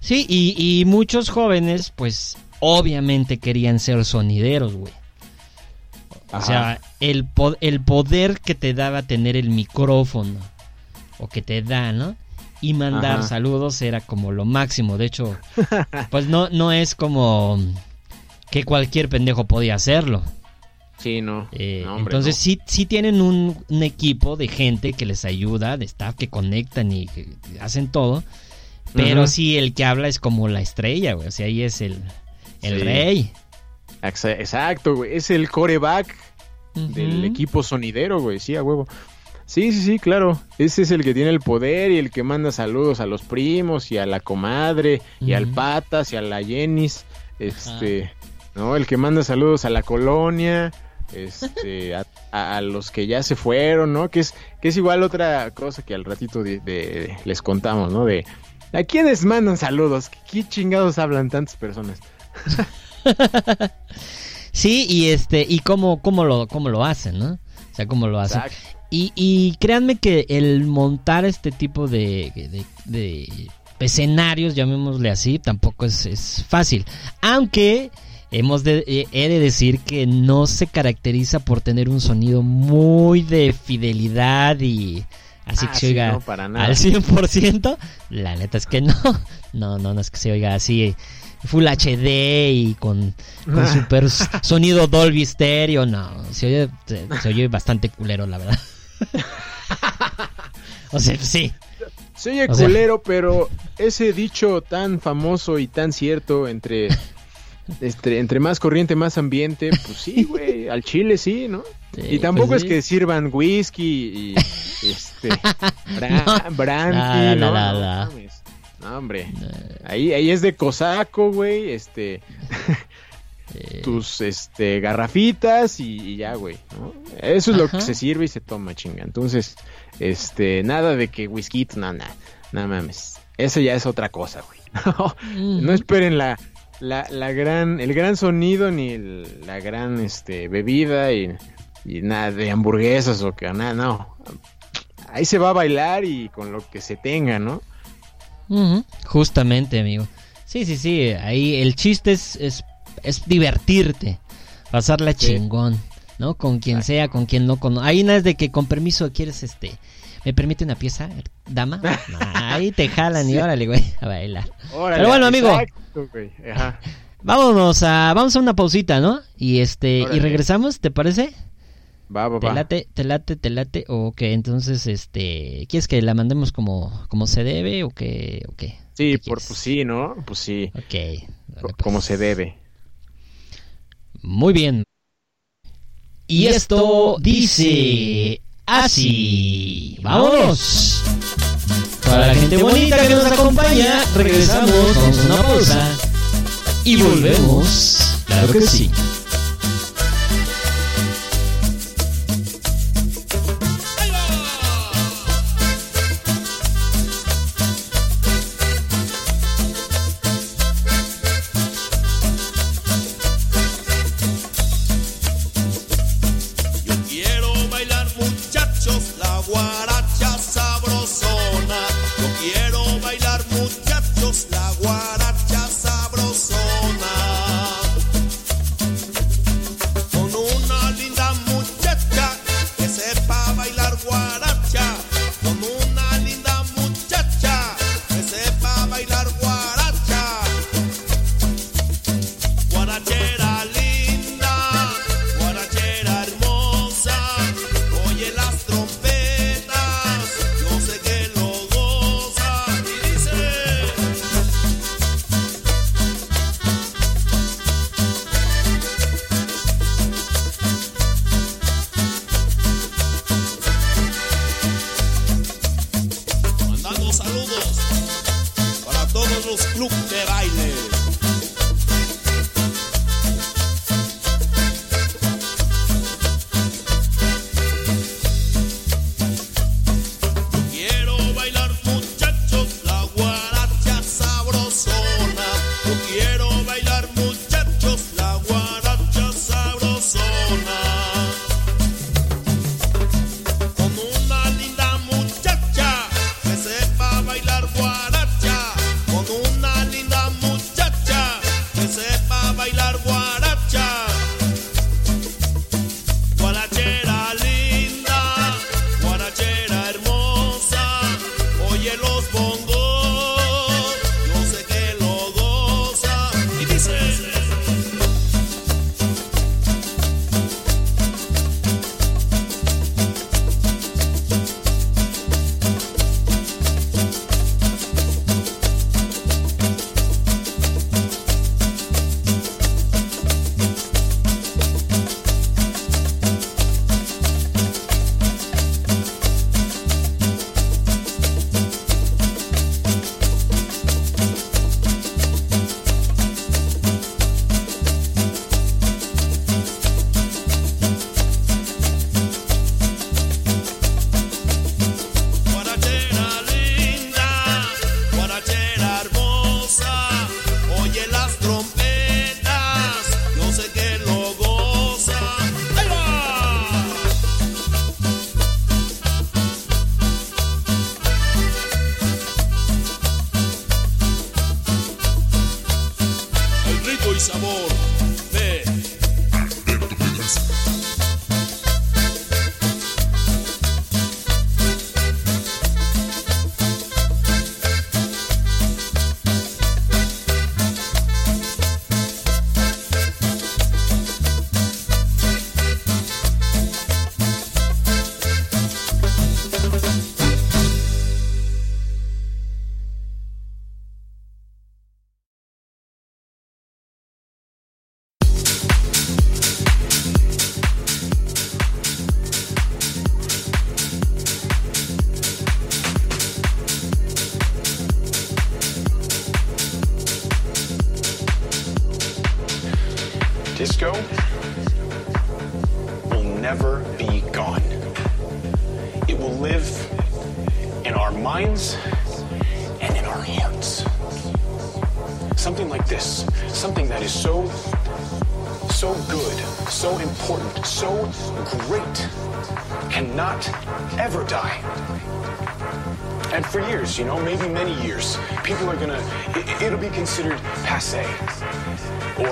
Sí, y, y muchos jóvenes, pues, obviamente querían ser sonideros, güey. O sea, el, po- el poder que te daba tener el micrófono, o que te da, ¿no? Y mandar Ajá. saludos era como lo máximo. De hecho, <laughs> pues no, no es como que cualquier pendejo podía hacerlo. Sí, no. Eh, No, hombre, entonces no. sí, sí tienen un, un equipo de gente que les ayuda, de staff que conectan y que hacen todo. Pero sí, el que habla es como la estrella, güey. O sea, ahí es el, el Sí. rey. Exa- Exacto, güey. Es el coreback del equipo sonidero, güey. Sí, a huevo. Sí, sí, sí, claro. Ese es el que tiene el poder y el que manda saludos a los primos y a la comadre y al patas y a la Jenis. Este, ¿no? El que manda saludos a la colonia. Este, <laughs> a, los que ya se fueron, ¿no? Que es, que es igual otra cosa que al ratito de- de- les contamos, ¿no? De a quiénes mandan saludos, ¿qué chingados hablan tantas personas? <laughs> Sí, y este, y cómo, cómo lo, cómo lo hacen, ¿no? O sea, cómo lo hacen. Y, y créanme que el montar este tipo de, de- de escenarios, llamémosle así, tampoco es, es fácil. Aunque hemos de, eh, he de decir que no se caracteriza por tener un sonido muy de fidelidad y así Ah, que se sí, oiga no, para nada. al 100%. La neta es que no. <laughs> No, no, no es que se oiga así Full HD y con, con <laughs> super sonido Dolby Stereo. No, se oye, se, se oye bastante culero, la verdad. <laughs> o sea, sí. Se oye O sea- culero, pero ese dicho tan famoso y tan cierto entre, este, entre más corriente, más ambiente, pues sí, <laughs> güey, al chile sí, ¿no? Sí, y tampoco pues es sí. que sirvan whisky y este <laughs> bra- No. brandy, No, no, no, no, hombre. Ahí, ahí es de cosaco, güey, este Eh, tus este garrafitas y, y ya, güey, ¿no? Eso es lo que se sirve y se toma, chinga. Entonces, este, nada de que whisky, no, nada, no mames. Eso ya es otra cosa, güey. <laughs> No esperen la, la, la gran, el gran sonido ni el- la gran este bebida y, y nada de hamburguesas o que nada, no. Ahí se va a bailar y con lo que se tenga, ¿no? Justamente, amigo. Sí, sí, sí. Ahí el chiste es, es, es divertirte. Pasarla Sí. chingón. ¿No? Con quien sea, con quien no con. Ahí nada es de que con permiso quieres este. ¿Me permite una pieza, dama? <laughs> Ahí te jalan y Sí. órale, güey, a bailar. Órale, Pero bueno, amigo. exacto, güey, ajá. Vámonos a. Vamos a una pausita, ¿no? Y este. Y regresamos, ¿te parece? Va, va, ¿Te va. late, te late, te late? ¿O qué? Entonces, este. ¿Quieres que la mandemos como, como se debe o qué? ¿O qué? Sí, ¿Qué por, pues sí, ¿no? Pues sí, Ok. dale, pues. como se debe. Muy bien. Y esto dice así. ¡Vámonos! Para la gente bonita que nos acompaña, regresamos, vamos a una pausa y volvemos. Claro que sí.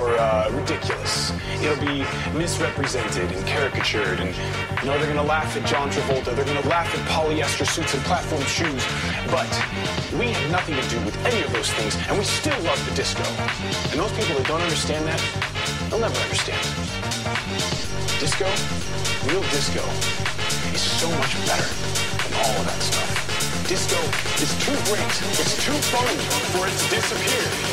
Or uh, ridiculous. It'll be misrepresented and caricatured, and you know they're gonna laugh at John Travolta. They're gonna laugh at polyester suits and platform shoes. But we had nothing to do with any of those things, and we still love the disco. And those people that don't understand that, they'll never understand. Disco, real disco, is so much better than all of that stuff. Disco is too great, it's too fun for it to disappear.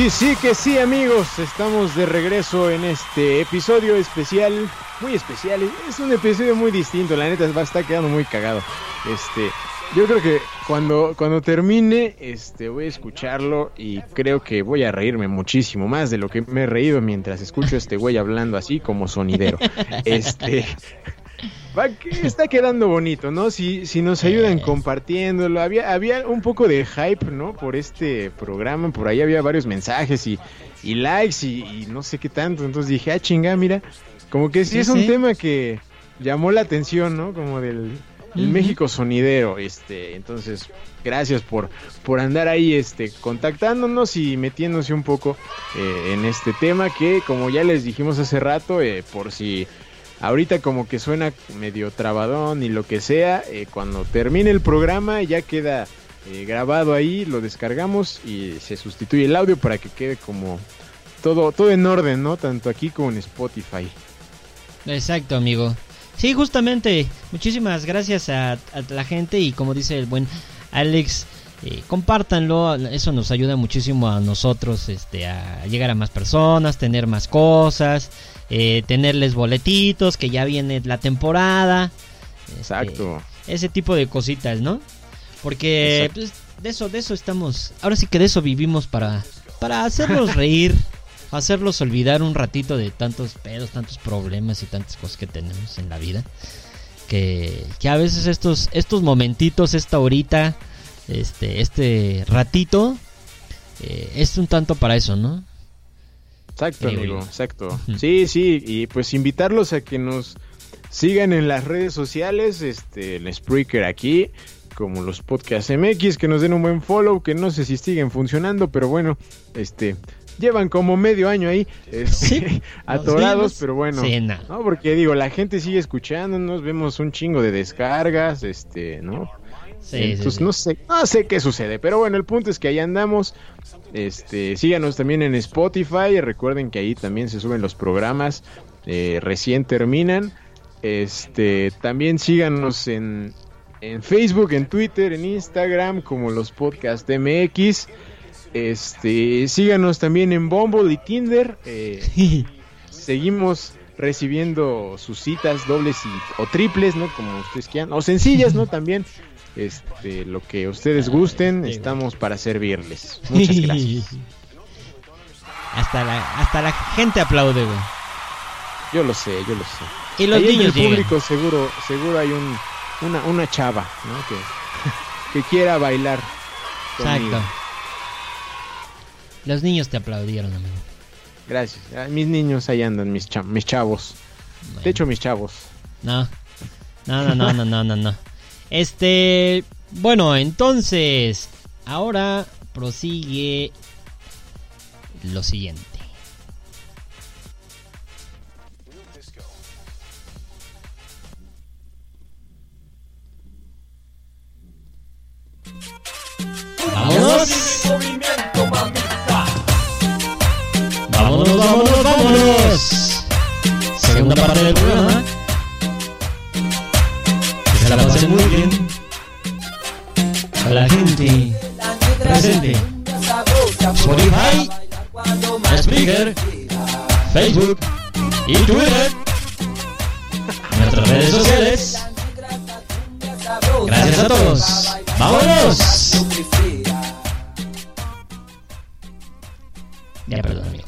Sí, sí, que sí, amigos. Estamos de regreso en este episodio especial. Muy especial. Es un episodio muy distinto. La neta va a estar quedando muy cagado. Este. Yo creo que cuando, cuando termine, este, voy a escucharlo y creo que voy a reírme muchísimo más de lo que me he reído mientras escucho a este güey hablando así como sonidero. <laughs> Este, va que- está quedando bonito, ¿no? Si, si nos ayudan compartiéndolo. Había, había un poco de hype, ¿no? Por este programa, por ahí había varios mensajes y, y likes y, y no sé qué tanto. Entonces dije, ah, chinga, mira, como que sí, Sí, es un sí. tema que llamó la atención, ¿no? Como del el. México sonidero, este, entonces, gracias por, por andar ahí, este, contactándonos y metiéndose un poco eh, en este tema que, como ya les dijimos hace rato, eh, por si ahorita como que suena medio trabadón y lo que sea, eh, cuando termine el programa ya queda eh, grabado ahí, lo descargamos y se sustituye el audio para que quede como todo, todo en orden, ¿no? Tanto aquí como en Spotify. Exacto, amigo. Sí, justamente, muchísimas gracias a, la gente y como dice el buen Alex, eh, compártanlo, eso nos ayuda muchísimo a nosotros este, a llegar a más personas, tener más cosas, eh, tenerles boletitos, que ya viene la temporada. este, Exacto. ese tipo de cositas, ¿no? Porque pues, de eso, de eso estamos, ahora sí que de eso vivimos para, para hacerlos reír, <laughs> hacerlos olvidar un ratito de tantos pedos, tantos problemas y tantas cosas que tenemos en la vida. Que, que a veces estos, estos momentitos, esta horita, este, este ratito, eh, es un tanto para eso, ¿no? Exacto, Creo amigo, exacto. Sí, sí, y pues invitarlos a que nos sigan en las redes sociales, este, el Spreaker aquí, como los podcasts MX, que nos den un buen follow, que no sé si siguen funcionando, pero bueno, este, llevan como medio año ahí, este, Sí. <laughs> atorados, Sí, pero bueno, sí, no. Porque digo, la gente sigue escuchándonos, vemos un chingo de descargas, este, ¿no? Sí, sí, Entonces sí. no sé, no sé qué sucede, pero bueno, el punto es que ahí andamos. Este, síganos también en Spotify, recuerden que ahí también se suben los programas, eh, recién terminan. Este, también síganos en, en Facebook, en Twitter, en Instagram, como los podcast MX. Este, síganos también en Bumble y Tinder. eh, <laughs> seguimos recibiendo sus citas dobles y, o triples, ¿no? Como ustedes quieran, o sencillas, ¿no? <laughs> También, este, lo que ustedes gusten, estamos para servirles. Muchas <laughs> gracias. hasta, la, hasta la gente aplaude, güey. Yo lo sé, yo lo sé. Y los Ahí niños el llegan. público seguro, seguro hay un, una, una chava, ¿no? Que, <laughs> que quiera bailar. conmigo. Exacto. Los niños te aplaudieron, amigo. Gracias. Ah, mis niños ahí andan, mis, cha- mis chavos. Bueno. De hecho, mis chavos. No. No, no, no, no, no, no, no. <laughs> Este, bueno, entonces, ahora prosigue lo siguiente. ¡Vámonos! ¡Vámonos, vámonos, vámonos! Segunda parte del programa. Se la pasen muy bien. La gente presente. Spotify, Spreaker, Facebook y Twitter. Nuestras redes sociales. Gracias a todos. ¡Vámonos! Ya, perdón, amigo.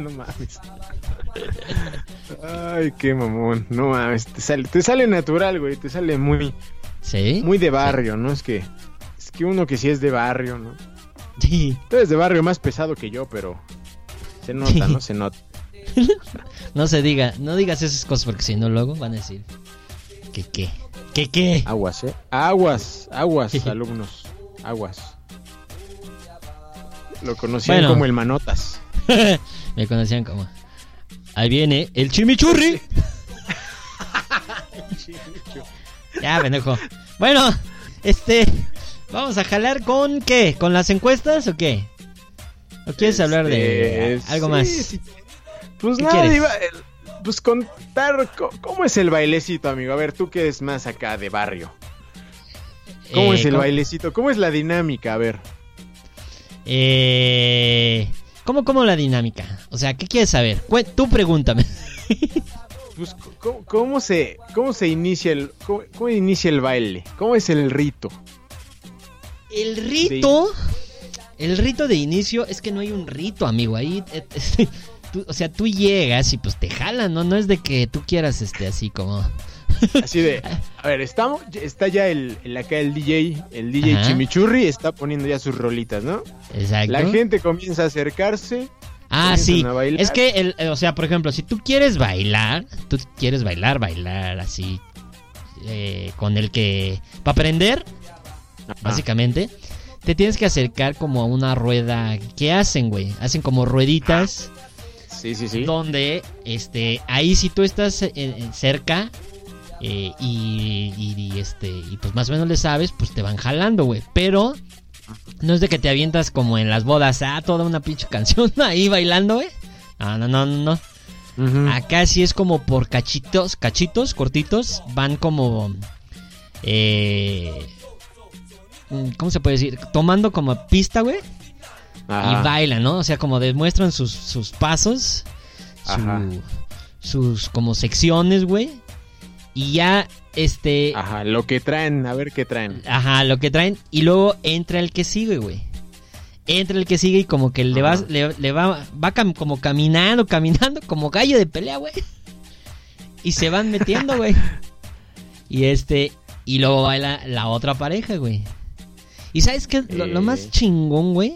<laughs> no mames. Ay, qué mamón. No mames. Te sale, te sale natural, güey. Te sale muy, ¿Sí? muy de barrio, ¿no? Es que, es que uno que sí es de barrio, ¿no? Sí. Tú eres de barrio más pesado que yo, pero se nota, Sí. ¿no? Se nota. <laughs> No se diga, no digas esas cosas porque si no luego van a decir que qué, que qué. Aguas, ¿eh? Aguas, aguas, alumnos. Aguas. Lo conocían Bueno. como el Manotas. <laughs> Me conocían como. Ahí viene <laughs> el chimichurri. ya, pendejo. Bueno, este, vamos a jalar con qué, con las encuestas o qué? ¿O quieres hablar de Este, algo sí, más? sí. Pues ¿Qué nada, iba, pues contar co- cómo es el bailecito, amigo. A ver, tú que eres más acá de barrio. ¿Cómo Eh, es el ¿cómo- bailecito? ¿Cómo es la dinámica? A ver. Eh, ¿Cómo, cómo la dinámica? O sea, ¿qué quieres saber? Tú pregúntame. Pues, ¿cómo, cómo se, cómo se inicia el, cómo, cómo inicia el baile? ¿Cómo es el rito? El rito, el rito de inicio es que no hay un rito, amigo. Ahí, eh, <laughs> tú- o sea, tú llegas y pues te jalan, ¿no? No es de que tú quieras, este, así como. <laughs> Así de, a ver, estamos, está ya el, el acá el DJ, el DJ Ajá. Chimichurri está poniendo ya sus rolitas, ¿no? Exacto. La gente comienza a acercarse. Ah, sí. Es que, el, o sea, por ejemplo, si tú quieres bailar, tú quieres bailar, bailar así, eh, con el que. Para aprender, Ajá. básicamente, te tienes que acercar como a una rueda. ¿Qué hacen, güey? Hacen como rueditas. Sí, sí, sí. donde este ahí si tú estás eh, cerca eh, y, y- y, este y pues más o menos le sabes pues te van jalando güey. Pero no es de que te avientas como en las bodas ah toda una pinche canción <laughs> ahí bailando güey. No no no no acá sí es como por cachitos cachitos cortitos van como eh, mm, ¿Cómo se puede decir? Tomando como pista, güey. Y bailan, ¿no? O sea, como demuestran sus, sus pasos, su- sus como secciones, güey. Y ya, este, Ajá, lo que traen, a ver qué traen. ajá, lo que traen. Y luego entra el que sigue, güey. Entra el que sigue y como que le va, Ajá. le, le va, va cam- como caminando, caminando, como gallo de pelea, güey. Y se van metiendo, güey. <laughs> Y este, y luego baila la otra pareja, güey. Y sabes qué, lo, lo más Eh. chingón, güey.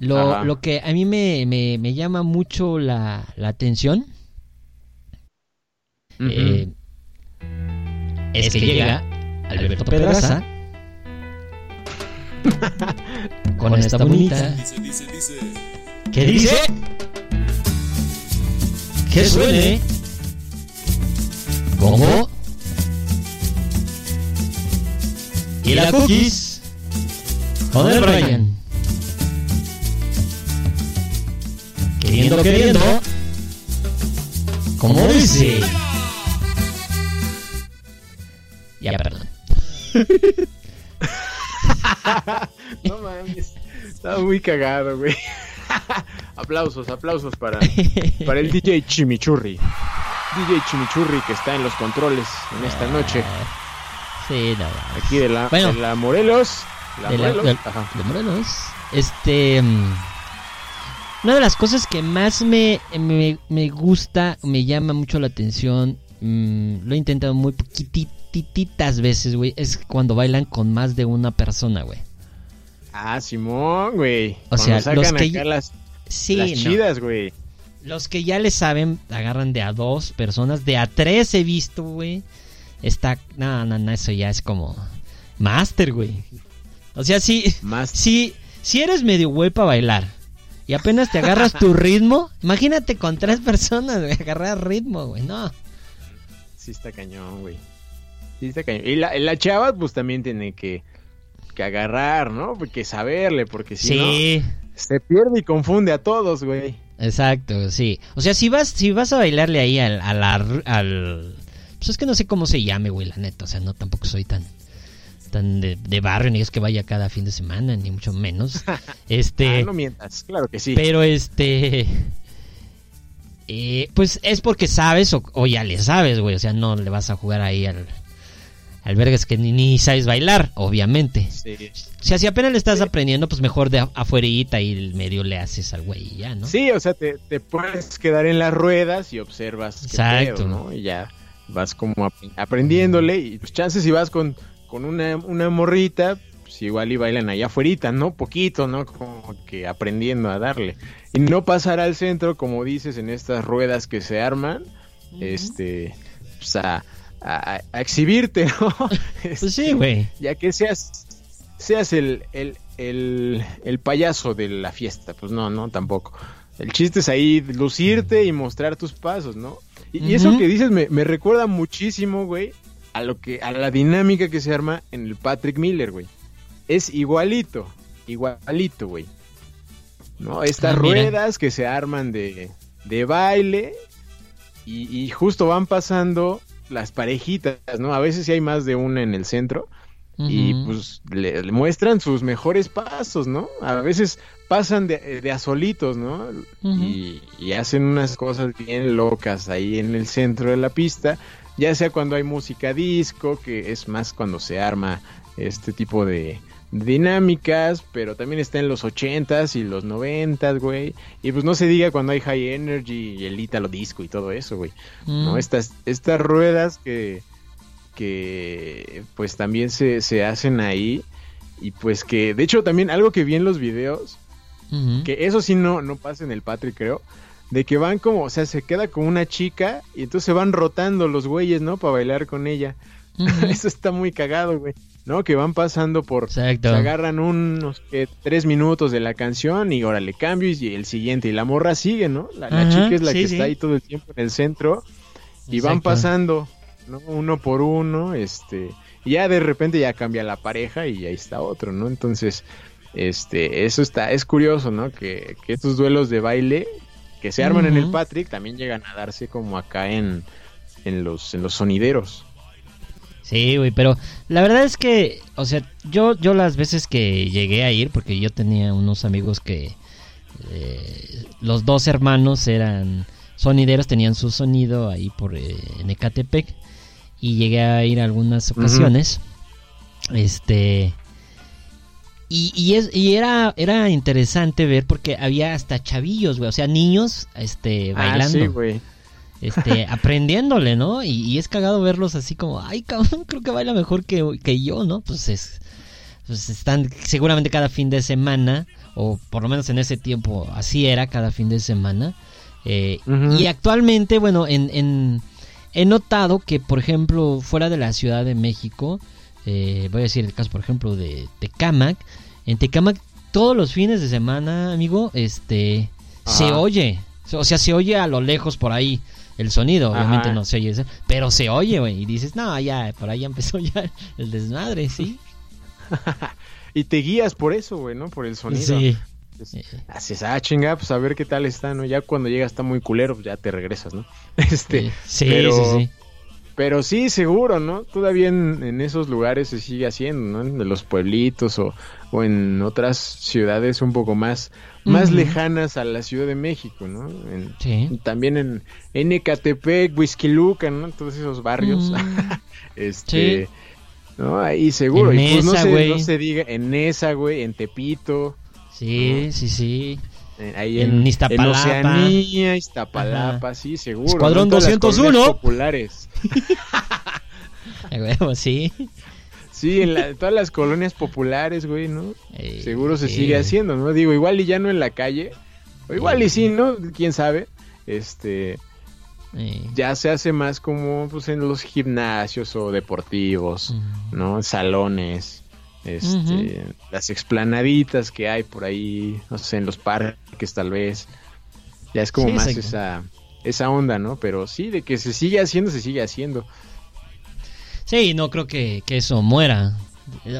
Lo, lo que a mí me, me, me llama mucho la, la atención eh, es que llega Alberto Pedraza. <laughs> Con esta bonita. Dice, dice, dice. que dice que suene como y la cookies con el Brian. Queriendo queriendo. Como dice ya perdón <laughs> No mames. Estaba muy cagado, güey. <laughs> aplausos, aplausos para, para el DJ Chimichurri. DJ Chimichurri que está en los controles en esta noche. sí no. Aquí de la, Bueno. de la Morelos. La de, la- Morelos. de- Ajá. de Morelos. Este. mm, Una de las cosas que más me, me, me gusta, me llama mucho la atención, mm, lo he intentado muy poquititas veces, güey, es cuando bailan con más de una persona, güey. Ah, Simón, güey. O Cuando sea, sacan los que acá las, Sí, las chidas, güey. Los que ya le saben, agarran de a dos personas, de a tres he visto, güey. Está, no, no, no, eso ya es como master, güey. O sea, sí, Más. Si, si eres medio güey para bailar y apenas te agarras tu <laughs> ritmo, imagínate con tres personas, güey, agarrar ritmo, güey, no. Sí está cañón, güey. Sí está cañón. Y la, la chava, pues también tiene que, que agarrar, ¿no? Porque saberle, porque si Sí, no, se pierde y confunde a todos, güey. Exacto, sí. O sea, si vas, si vas a bailarle ahí al, al- pues es que no sé cómo se llame, güey, la neta. O sea, no tampoco soy tan, tan de, de barrio, ni es que vaya cada fin de semana, ni mucho menos. <laughs> Este, Ah, no mientas, claro que sí. pero este, eh, pues es porque sabes o, o ya le sabes, güey. O sea, no le vas a jugar ahí al, al vergas que ni, ni sabes bailar, obviamente. Sí. O sea, si apenas le estás aprendiendo, pues mejor de afuerita y medio le haces al güey y ya, ¿no? Sí, o sea, te, te puedes quedar en las ruedas y observas Exacto. pedo, ¿no? Y ya vas como ap- aprendiéndole y pues chances si vas con, con una, una morrita, pues igual y bailan allá afuera, ¿no? Poquito, ¿no? Como que aprendiendo a darle. Y no pasar al centro, como dices, en estas ruedas que se arman, este, pues a, a- a exhibirte, <laughs> ¿no? Pues sí, güey. ya que seas seas el, el, el, el payaso de la fiesta, pues no, no, tampoco. El chiste es ahí lucirte y mostrar tus pasos, ¿no? Y, y eso que dices me, me recuerda muchísimo, güey, a lo que, a la dinámica que se arma en el Patrick Miller, güey. Es igualito, igualito, güey. ¿No? Estas Ah, ruedas que se arman de, de baile y, y justo van pasando las parejitas, ¿no? A veces sí hay más de una en el centro y pues le, le muestran sus mejores pasos, ¿no? A veces pasan de, de a solitos, ¿no? Y, y hacen unas cosas bien locas ahí en el centro de la pista, ya sea cuando hay música disco, que es más cuando se arma este tipo de dinámicas, pero también está en los 80s y los 90s, güey. Y pues no se diga cuando hay high energy y el ítalo disco y todo eso, güey. ¿no? Mm. Estas, estas ruedas que, que pues también se, se hacen ahí y pues que de hecho también algo que vi en los videos, que eso sí no, no pasa en el Patrick creo, de que van como, o sea, se queda con una chica y entonces se van rotando los güeyes, ¿no? Para bailar con ella. <laughs> Eso está muy cagado, güey. ¿No? Que van pasando por... Exacto. Se agarran unos que tres minutos de la canción y órale cambio y el siguiente y la morra sigue, ¿no? La, chica es la sí, que sí. está ahí todo el tiempo en el centro y van pasando, ¿no? Uno por uno, este, y ya de repente ya cambia la pareja y ahí está otro, ¿no? Entonces, este, eso está, es curioso, ¿no? Que, que estos duelos de baile que se arman en el. Patrick también llegan a darse como acá en, en los, en los sonideros. Sí, güey, pero la verdad es que, o sea, yo, yo las veces que llegué a ir, porque yo tenía unos amigos que eh, los dos hermanos eran sonideros, tenían su sonido ahí por eh, en Ecatepec y llegué a ir algunas Ujú. ocasiones, este y, y, es, y era era interesante ver porque había hasta chavillos, güey, o sea, niños, este, bailando Ah, sí, güey. Este, <laughs> aprendiéndole, ¿no? Y, y es cagado verlos así como, ay, cabrón, creo que baila mejor que, que yo, ¿no? Pues es, pues están seguramente cada fin de semana, o por lo menos en ese tiempo así era cada fin de semana. eh. Y actualmente, bueno, en, en- he notado que, por ejemplo, fuera de la Ciudad de México, eh, voy a decir el caso, por ejemplo, de Tecamac, en Tecamac todos los fines de semana, amigo, este, se oye, o sea, se oye a lo lejos por ahí el sonido, obviamente Ajá. no se oye, pero se oye, güey, y dices, no, ya, por ahí empezó ya el desmadre, ¿sí? <laughs> Y te guías por eso, güey, ¿no? Por el sonido. Sí. Eh. Haces, ah, chinga, pues a ver qué tal está, ¿no? Ya cuando llega está muy culero, pues ya te regresas, ¿no? <laughs> Este, Sí, pero, sí, sí. Pero sí, seguro, ¿no? Todavía en, en esos lugares se sigue haciendo, ¿no? En los pueblitos o, o en otras ciudades un poco más, más Ujú. lejanas a la Ciudad de México, ¿no? En- Sí. También en, en Ecatepec, Huizquiluca, ¿no? Todos esos barrios. Mm. <laughs> este, Sí. ¿no? Ahí seguro. En y pues no esa, se, güey. no se diga en esa, güey, en Tepito. Sí, sí, sí. En- ahí En en, Iztapalapa. en Oceanía, Iztapalapa, sí, seguro. ¿no? Escuadrón En todas las 201. colonias populares. <laughs> Sí. Sí, en, la- todas las colonias populares, güey, ¿no? Eh, Seguro se sigue haciendo, ¿no? Digo, igual y ya no en la calle, o igual y sí, ¿no? ¿Quién sabe? Este, Eh, ya se hace más como, pues, en los gimnasios o deportivos. ¿no? Salones, este, las explanaditas que hay por ahí, no sé, en los parques tal vez. Ya es como Sí, más esa, esa onda, ¿no? Pero sí, de que se sigue haciendo, se sigue haciendo. Sí, no creo que, que eso muera.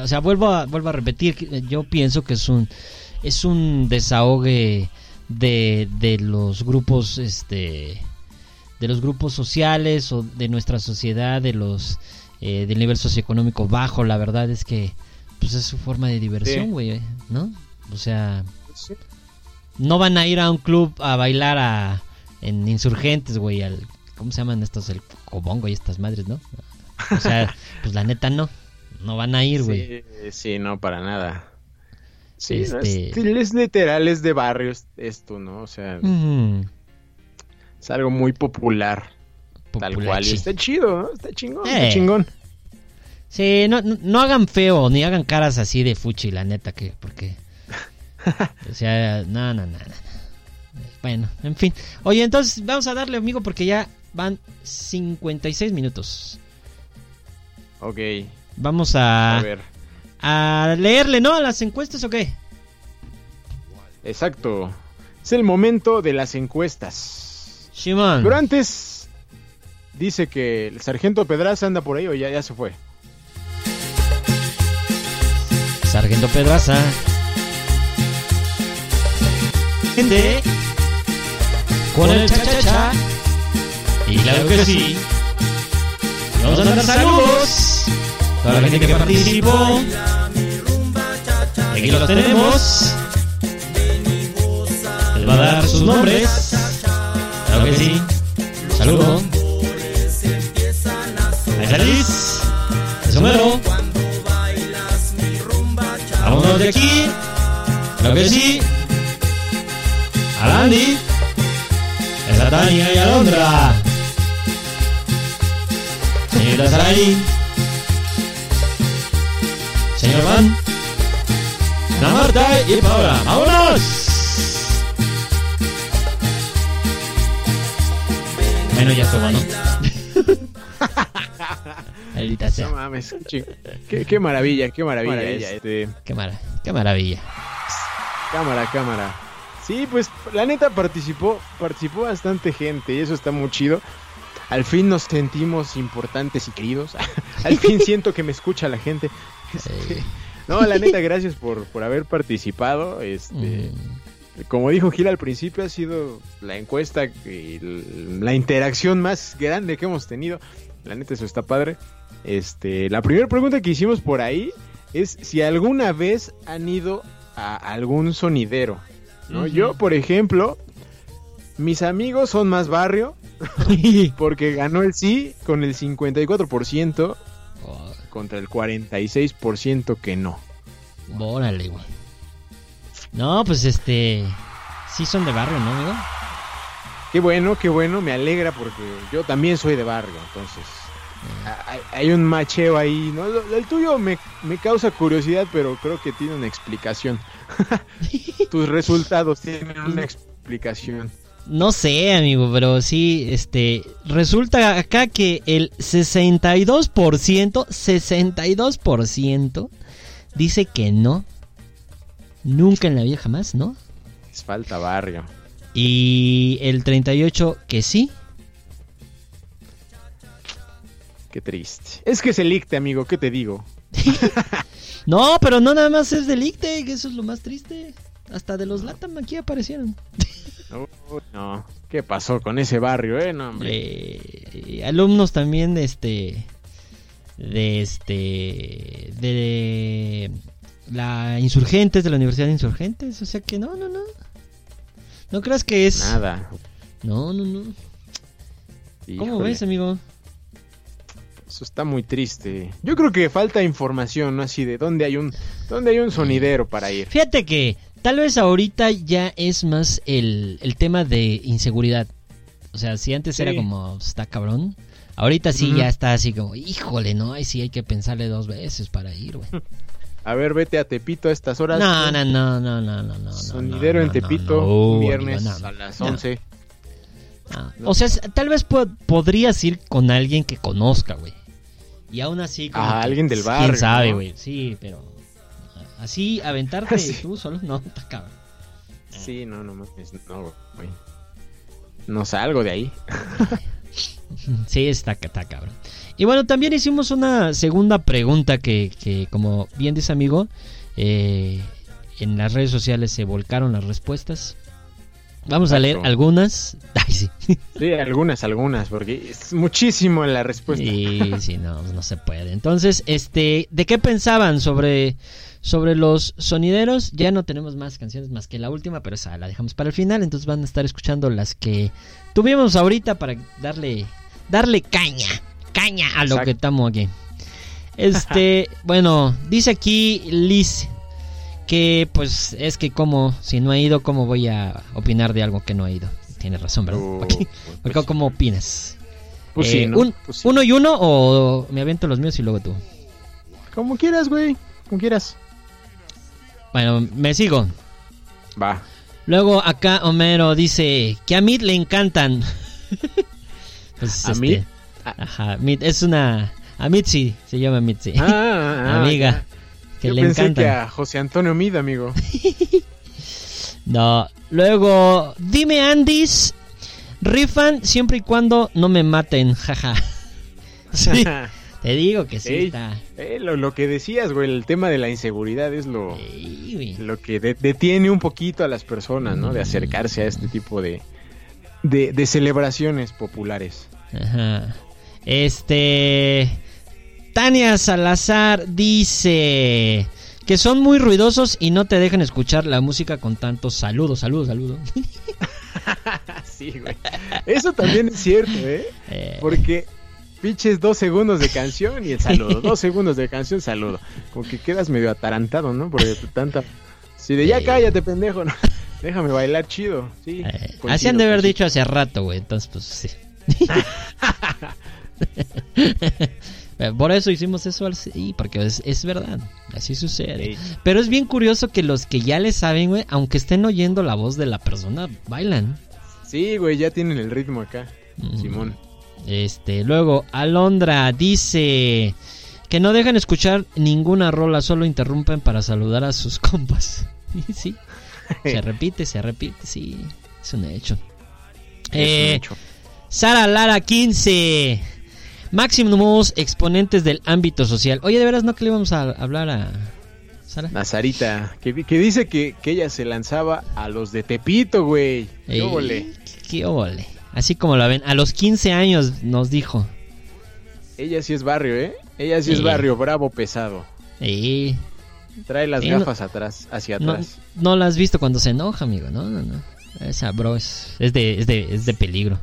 O sea, vuelvo a, vuelvo a repetir, que yo pienso que es un, es un desahogue de, de los grupos, este, de los grupos sociales o de nuestra sociedad, de los eh, del nivel socioeconómico bajo. La verdad es que, pues es su forma de diversión, güey, ¿no? O sea, Sí. no van a ir a un club a bailar a en insurgentes, güey, al ¿cómo se llaman estos? El cobongo y estas madres, ¿no? O sea, pues la neta no. No van a ir, güey. Sí, sí, no, para nada. Sí, no, Este- es, es literal, es de barrio es- esto, ¿no? O sea, es algo muy popular, tal cual. Y Populachi. está chido, ¿no? Está chingón, Eh. está chingón. Sí, no, no, no hagan feo ni hagan caras así de fuchi, la neta, que porque... <laughs> O sea, no, no, no, no, no. Bueno, en fin. Oye, entonces vamos a darle, amigo, porque ya van 56 minutos. Ok, Vamos a a, ver. a leerle, ¿no? A las encuestas o qué? Exacto. Es el momento de las encuestas. Shimon. Pero antes, dice que el sargento Pedraza anda por ahí o ya, ya se fue. Sargento Pedraza. Gente. Con el cha-cha-cha. Y claro que sí. Vamos a mandar saludos. Toda la gente que participó. Aquí los tenemos. Les va a dar sus nombres. Claro que sí. Saludo. Ahí está Liz. Es Homero. Vámonos de aquí. Claro que sí. A Andy. Esa Tania y Alondra. Señorita Sarai. Ana Marta y Paola. ¡Vámonos! Bueno, ya estuvo, ¿no? <laughs> Maldita sea. No mames, chi- qué, qué maravilla, qué maravilla. Maravilla, este, Qué, mara- qué maravilla. cámara, cámara. Sí, pues la neta participó, participó bastante gente y eso está muy chido. Al fin nos sentimos importantes y queridos. <laughs> Al fin <laughs> siento que me escucha la gente. <laughs> Este, no, la neta, gracias por, por haber participado. Este, Mm. como dijo Gil al principio, ha sido la encuesta y la interacción más grande que hemos tenido. La neta, eso está padre. Este, la primera pregunta que hicimos por ahí es si alguna vez han ido a algún sonidero. ¿no? Yo, por ejemplo, mis amigos son más barrio <laughs> porque ganó el sí con el 54% Oh, contra el 46% que no. órale, güey. No, pues este. Sí son de barrio, ¿no, amigo? Qué bueno, qué bueno, me alegra porque yo también soy de barrio, entonces a- hay, hay un macheo ahí, ¿no? El tuyo me, me causa curiosidad, pero creo que tiene una explicación. <laughs> Tus resultados tienen una explicación. No sé, amigo, pero sí, este. Resulta acá que el 62%, 62% dice que no. Nunca en la vida jamás, ¿no? Les falta barrio. Y el 38% que sí. Qué triste. Es que es el icte, amigo, ¿qué te digo? <laughs> No, pero no nada más es delicte, que eso es lo más triste. Hasta de los Latam aquí aparecieron. No, no. ¿Qué pasó con ese barrio, eh? No, hombre. Eh, alumnos también de este de este de la insurgentes de la universidad de insurgentes o sea que no no no no creas que es Nada. no no no cómo ves amigo Eso está muy triste. Yo creo que falta información, ¿no? Así de dónde hay un, dónde hay un sonidero para ir. fíjate que tal vez ahorita ya es más el, el tema de inseguridad o sea si antes Sí. era como está cabrón ahorita sí ya está así como híjole no ahí sí hay que pensarle dos veces para ir güey <laughs> A ver, vete a Tepito a estas horas. No, no, no, no, no, no, no. Sonidero no, en Tepito, no, un no, viernes no, no, a las no, 11. no. O sea, tal vez po- podrías ir con alguien que conozca, güey. Y aún así. como Ah, que, alguien del ¿Quién barrio, sabe, ¿no? güey? Sí, pero. Así, <laughs> aventarte Sí. tú solo, no, está cabrón. Sí, no, no mames, no, güey. No salgo de ahí. <laughs> Sí, está, está cabrón. Y bueno, también hicimos una segunda pregunta que, que como bien dice amigo, eh, en las redes sociales se volcaron las respuestas. Vamos a leer algunas. <laughs> Ay, sí. Sí, algunas, algunas, porque es muchísimo la respuesta. Sí, sí, no, no se puede. Entonces, este, ¿de qué pensaban sobre, sobre los sonideros? Ya no tenemos más canciones más que la última, pero esa la dejamos para el final. Entonces van a estar escuchando las que tuvimos ahorita para darle, darle caña, caña a lo Exacto. que estamos aquí. Este, <laughs> bueno, dice aquí Liz que pues es que como si no ha ido, ¿cómo voy a opinar de algo que no ha ido? Tienes razón, ¿verdad? Aquí- pues, <laughs> ¿Cómo- ¿Cómo opinas? pues Eh, sí, ¿no? un- Pues sí. ¿Uno y uno o me aviento los míos y luego tú? Como quieras, güey. Como quieras. Bueno, me sigo. Va. Luego acá Homero dice que a Mid le encantan. <laughs> Pues, ¿A este, Mid? Ajá, Mid es una... A Mitzi, se llama Mitzi. Ah, ah, ah, <laughs> Amiga, que Yo le pensé encantan. que a José Antonio Mid, amigo. <laughs> No, luego, dime Andis, rifan siempre y cuando no me maten, jaja. Sí, te digo que sí Ey, está. eh, lo, lo que decías, güey, el tema de la inseguridad es lo, Ey, lo que de- detiene un poquito a las personas, ¿no? De acercarse a este tipo de, de, de celebraciones populares. Ajá. Este. Tania Salazar dice que son muy ruidosos y no te dejan escuchar la música con tantos saludos, saludos, saludos. <laughs> sí, güey. Eso también es cierto, ¿eh? Eh, Porque pinches dos segundos de canción y el saludo. Dos segundos de canción, saludo. Como que quedas medio atarantado, ¿no? Porque tanta... Si de ya cállate, pendejo, ¿no? <laughs> Déjame bailar chido. Sí. eh, coincido, así han de haber dicho hace rato, güey. Entonces, pues sí. <laughs> Por eso hicimos eso al sí, porque es, es verdad, así sucede. Pero es bien curioso que los que ya le saben, güey, aunque estén oyendo la voz de la persona, bailan. Sí, güey, ya tienen el ritmo acá. Mm. Simón. Este, luego Alondra dice que no dejan escuchar ninguna rola, solo interrumpen para saludar a sus <laughs> compas. Sí, se <laughs> repite, se repite, sí, es un hecho. Es un Eh, hecho. Sara Lara 15. Máximos exponentes del ámbito social. Oye, de veras no que le íbamos a hablar a Sara. Nazarita, que, que dice que, que ella se lanzaba a los de Tepito, güey. ¿Qué qué. Así como la ven, a los 15 años nos dijo. Ella sí es barrio, ¿eh? Ella sí es barrio, bravo, pesado. Ey, Trae las no- gafas atrás, hacia No, atrás. no la has visto cuando se enoja, amigo. No, no, no. Esa bro es, es de, es, de, es de peligro.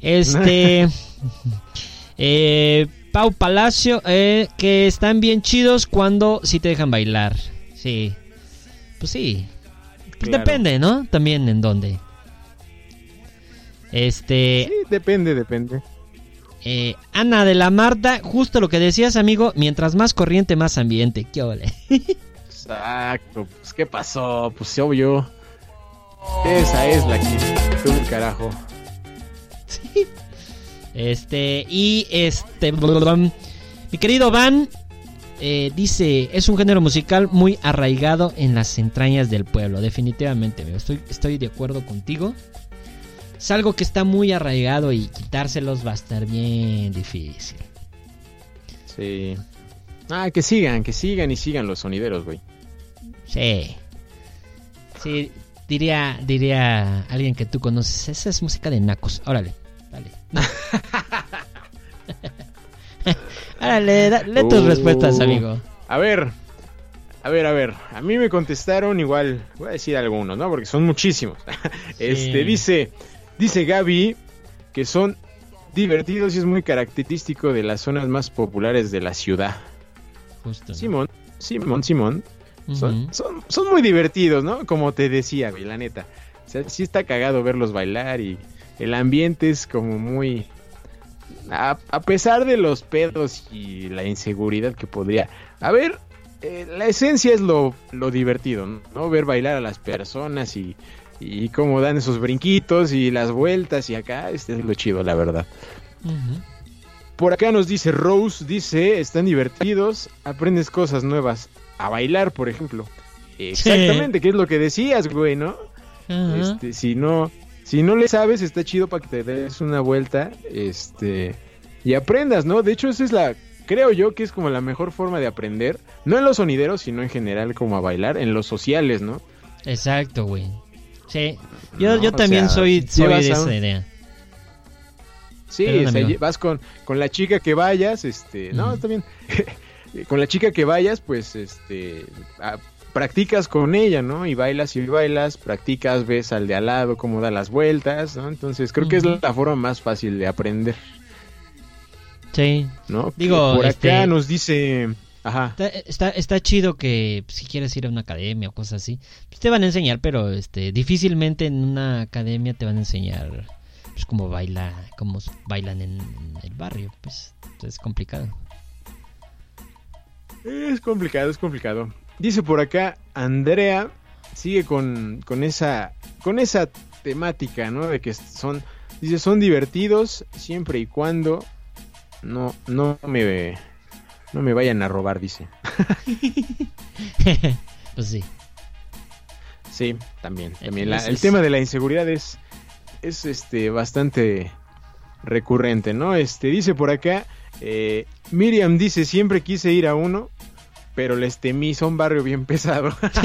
Este. <laughs> eh, Pau Palacio, eh, que están bien chidos cuando sí te dejan bailar. Sí. Pues sí. Pues Claro. Depende, ¿no? También en dónde. Este. Sí, depende, depende. eh, Ana de la Marta, justo lo que decías, amigo. Mientras más corriente, más ambiente. ¿Qué ole? <laughs> Exacto, pues ¿qué pasó? Pues se obvio. Esa es la que tú carajo. Este, y este. Mi querido Van eh, dice: Es un género musical muy arraigado en las entrañas del pueblo. Definitivamente, amigo. Estoy, estoy de acuerdo contigo. Es algo que está muy arraigado y quitárselos va a estar bien difícil. Sí. Ah, que sigan, que sigan y sigan los sonideros, güey. Sí. Sí, diría, diría alguien que tú conoces. Esa es música de nacos. Órale, dale. <laughs> Órale, dale tus Uh. respuestas, amigo. A ver, a ver, a ver. A mí me contestaron igual, voy a decir algunos, ¿no? Porque son muchísimos. <laughs> Este, dice, dice Gaby que son divertidos y es muy característico de las zonas más populares de la ciudad. Justo. Simón, Simón, Simón. Son, Ujú. son, son muy divertidos, ¿no? Como te decía, güey, la neta. O sea, sí está cagado verlos bailar y el ambiente es como muy... A, a pesar de los pedos y la inseguridad que podría... A ver, eh, la esencia es lo, lo divertido, ¿no? Ver bailar a las personas y, y cómo dan esos brinquitos y las vueltas y acá, este es lo chido, la verdad. Por acá nos dice Rose, dice, están divertidos, aprendes cosas nuevas. A bailar, por ejemplo. Exactamente, que es lo que decías, güey, ¿no? Este, si no, si no le sabes, está chido para que te des una vuelta, este, y aprendas, ¿no? De hecho, esa es la, creo yo que es como la mejor forma de aprender, no en los sonideros, sino en general como a bailar, en los sociales, ¿no? Exacto, güey. Sí. Yo, No, yo también sea, soy, de un- esa idea. Sí, Perdón, o sea, amigo. vas con, con la chica que vayas, este, no, está bien. <laughs> con la chica que vayas, pues, este, practicas con ella, ¿no? Y bailas y bailas, practicas, ves al de al lado cómo da las vueltas, ¿no? Entonces creo que es la forma más fácil de aprender, Sí. ¿no? Digo, por este- acá nos dice, ajá, Está, está, está chido que pues, si quieres ir a una academia o cosas así, pues te van a enseñar, pero este difícilmente en una academia te van a enseñar pues cómo baila, cómo bailan en, el barrio, pues es complicado. Es complicado, es complicado. Dice por acá, Andrea sigue con, con esa con esa temática, ¿no? De que son dice son divertidos siempre y cuando no no me no me vayan a robar, dice. <laughs> pues sí. Sí, también, también la- el tema de la inseguridad es es este bastante recurrente, ¿no? Este dice por acá eh, Miriam dice siempre quise ir a uno, pero les temí, son barrio bien pesado. <laughs>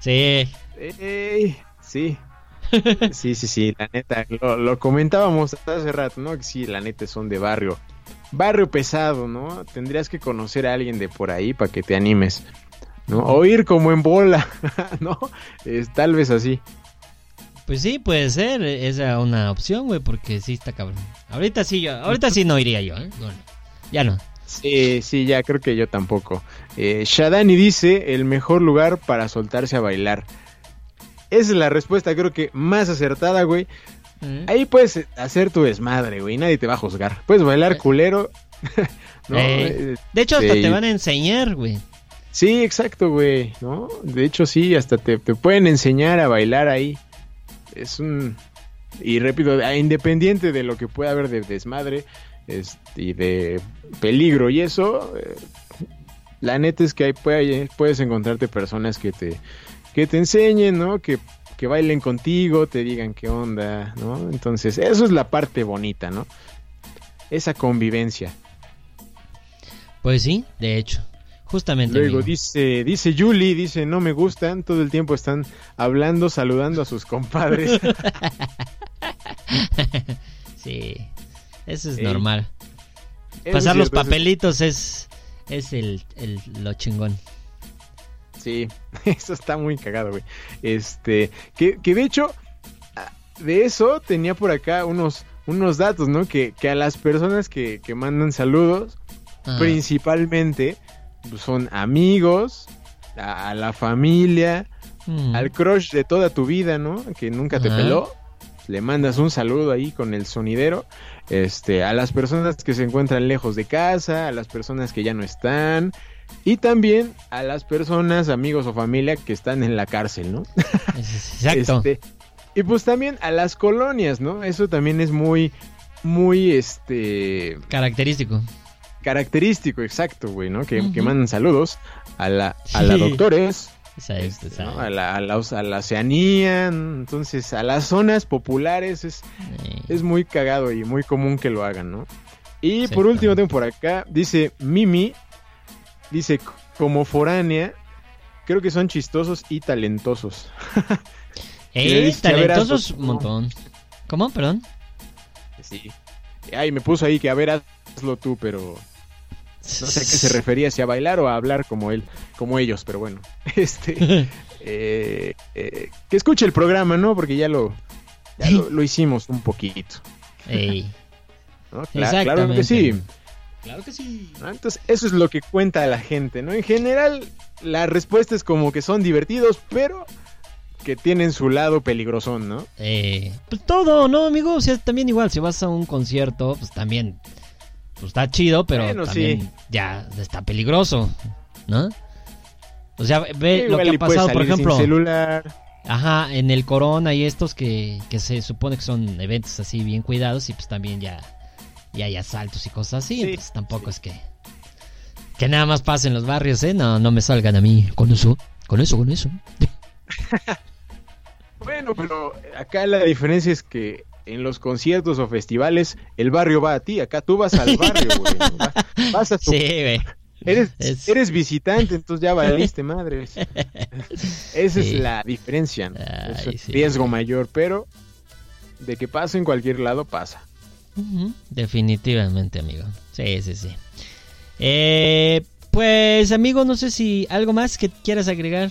sí. Sí. Sí, sí, sí, la neta, lo, lo comentábamos hace rato, ¿no? Que sí, la neta son de barrio. Barrio pesado, ¿no? Tendrías que conocer a alguien de por ahí para que te animes, ¿no? O ir como en bola, <laughs> ¿no? Es, tal vez así. Pues sí, puede ser, esa una opción, güey, porque sí está cabrón. Ahorita sí yo, ahorita sí no iría yo, ¿eh? No, no. Ya no. Sí, sí, ya creo que yo tampoco. Eh, Shadani dice, el mejor lugar para soltarse a bailar. Esa es la respuesta, creo que más acertada, güey. Ahí puedes hacer tu desmadre, güey. Nadie te va a juzgar. Puedes bailar Eh. culero. <laughs> ¿no? Eh, De hecho, hasta te van a enseñar, güey. Sí, exacto, güey. ¿no? De hecho, sí, hasta te, te pueden enseñar a bailar ahí. Es un. Y repito, independiente de lo que pueda haber de desmadre este, y de peligro y eso, eh, la neta es que ahí puede- puedes encontrarte personas que te, que te enseñen, ¿no? Que, que bailen contigo, te digan qué onda, ¿no? Entonces, eso es la parte bonita, ¿no? Esa convivencia. Pues sí, de hecho. Justamente. Luego amigo. dice, dice Julie, dice, no me gustan, todo el tiempo están hablando, saludando a sus compadres. <laughs> sí, eso es Ey, normal. Eso Pasar los papelitos es, es el, el- lo chingón. Sí, <laughs> eso está muy cagado, güey. Este, que, que de hecho, ah, de eso tenía por acá unos, unos datos, ¿no? Que, que a las personas que, que mandan saludos, Ah, principalmente, pues, son amigos, a, a la familia, mm, al crush de toda tu vida, ¿no? Que nunca te peló. Le mandas un saludo ahí con el sonidero. Este, a las personas que se encuentran lejos de casa, a las personas que ya no están. Y también a las personas, amigos o familia que están en la cárcel, ¿no? <laughs> Exacto. Este, y pues también a las colonias, ¿no? Eso también es muy, muy, este, Característico. característico, exacto, güey, ¿no? Que, mandan saludos a la, a la Sí. doctores, es, este, ¿no? a, la, a, la, a la Oceanía, entonces a las zonas populares es, es muy cagado y muy común que lo hagan, ¿no? Y por último tengo por acá, dice Mimi, dice como foránea, creo que son chistosos y talentosos. ey, <laughs> le dice, talentosos un montón. ¿Cómo? Perdón. Sí. Ay, me puso ahí que a ver, hazlo tú, pero no sé a qué se <laughs> refería, si a bailar o a hablar como él, como ellos, pero bueno. <laughs> Este, eh, eh, que escuche el programa, ¿no? Porque ya lo, ya lo, lo hicimos un poquito. Ey, ¿no? Cla- claro que sí. Claro que sí. ¿no? Entonces, eso es lo que cuenta la gente, ¿no? En general, la respuesta es como que son divertidos, pero que tienen su lado peligrosón, ¿no? Eh, pues todo, ¿no, amigo? O sea, también igual, si vas a un concierto, pues también pues está chido, pero Bueno, también sí. ya está peligroso, ¿no? O sea, ve lo que ha pasado, por ejemplo, celular. ajá, en el Corona y estos que, que se supone que son eventos así bien cuidados y pues también ya, ya hay asaltos y cosas así, Sí, entonces tampoco es que que nada más pase en los barrios, ¿eh? No, no me salgan a mí con eso, con eso, con eso. <laughs> Bueno, pero acá la diferencia es que en los conciertos o festivales el barrio va a ti, acá tú vas al barrio, güey. Vas a tu Sí, güey. Eres, Es- eres visitante, entonces ya valiste madres. <laughs> Esa Sí. es la diferencia, ¿no? Ay, es el riesgo mayor, pero de que pasa en cualquier lado pasa. Definitivamente, amigo. Sí, sí, sí. Eh, pues, amigo, no sé si algo más que quieras agregar.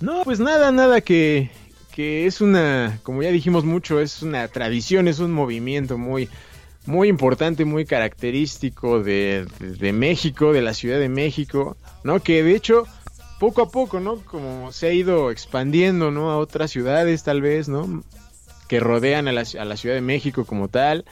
No, pues nada, nada que, que es una, como ya dijimos mucho, es una tradición, es un movimiento muy, muy importante, muy característico de, de- de México, de la Ciudad de México, ¿no? Que de hecho, poco a poco, ¿no? Como se ha ido expandiendo, ¿no? A otras ciudades, tal vez, ¿no? Que rodean a la, a la Ciudad de México como tal.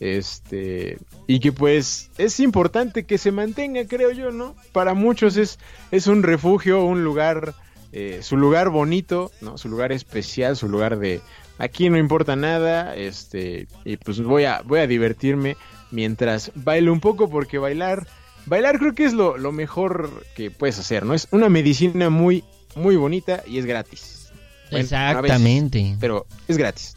Este, y que pues es importante que se mantenga, creo yo, ¿no? Para muchos es, es un refugio, un lugar, eh, su lugar bonito, ¿no? Su lugar especial, su lugar de aquí no importa nada, este, y pues voy a, voy a divertirme mientras bailo un poco porque bailar, bailar creo que es lo, lo mejor que puedes hacer, ¿no? Es una medicina muy, muy bonita y es gratis. Bueno, a veces, Exactamente. pero es gratis.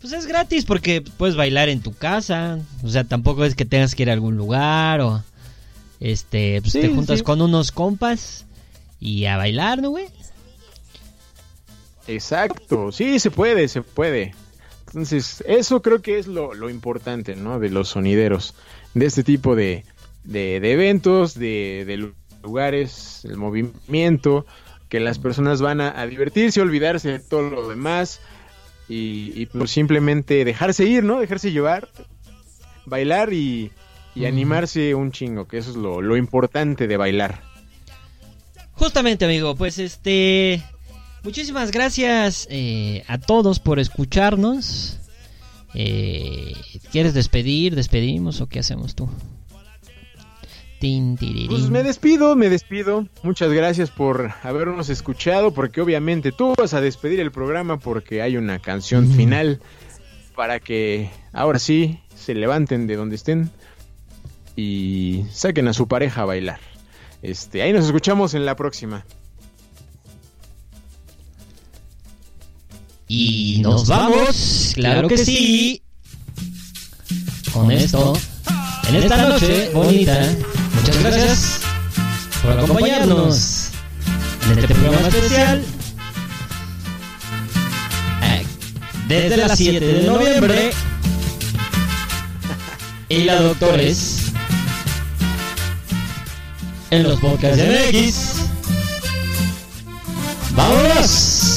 Pues es gratis porque puedes bailar en tu casa. O sea, tampoco es que tengas que ir a algún lugar o. Este, pues Sí, te juntas sí. con unos compas y a bailar, ¿no, güey? Exacto, sí, se puede, se puede. Entonces, eso creo que es lo, lo importante, ¿no? De los sonideros, de este tipo de, de, de eventos, de, de lu- lugares, el movimiento, que las personas van a, a divertirse, olvidarse de todo lo demás y, y, pues simplemente dejarse ir, ¿no? Dejarse llevar, bailar y, animarse un chingo, que eso es lo, lo importante de bailar. Justamente, amigo, pues este. Muchísimas gracias eh, a todos por escucharnos. Eh, ¿Quieres despedir? ¿Despedimos o qué hacemos tú? Pues me despido, me despido. Muchas gracias por habernos escuchado, porque obviamente tú vas a despedir el programa porque hay una canción final para que ahora sí se levanten de donde estén y saquen a su pareja a bailar. Este, ahí nos escuchamos en la próxima. Y nos vamos, claro que sí. Con esto, en esta noche bonita, muchas gracias por acompañarnos en este programa especial. Eh, Desde las 7 de noviembre, y la doctores en los podcasts de MX. ¡Vámonos!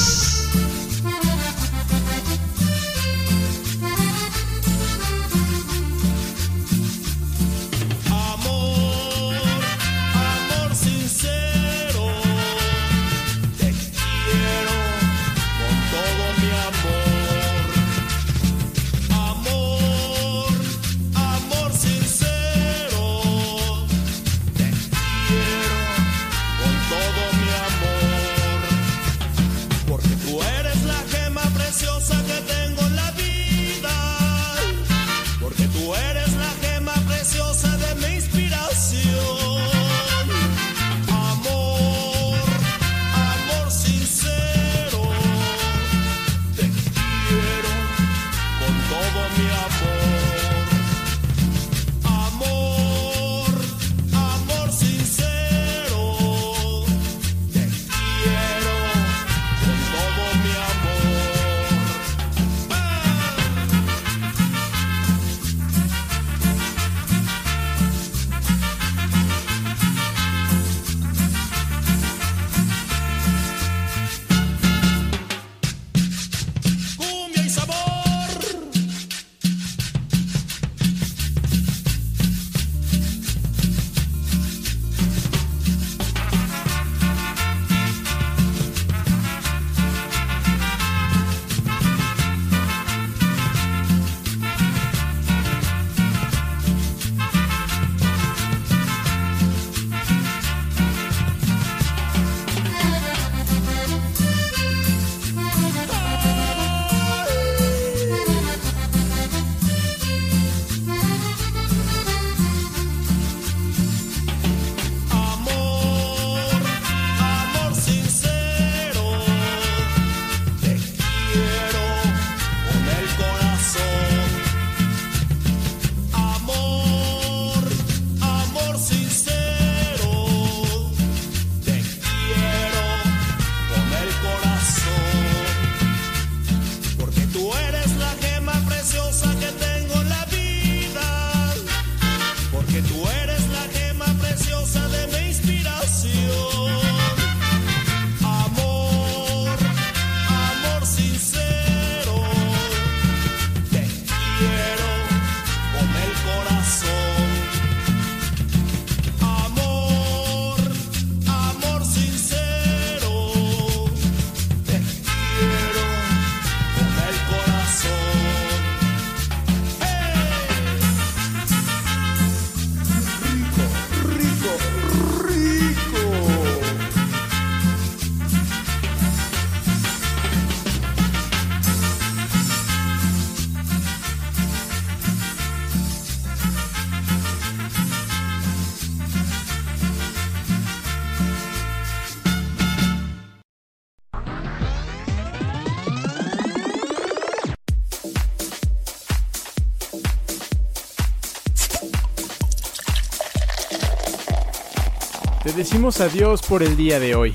Decimos adiós por el día de hoy.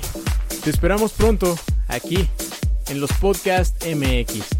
Te esperamos pronto aquí en los Podcast MX.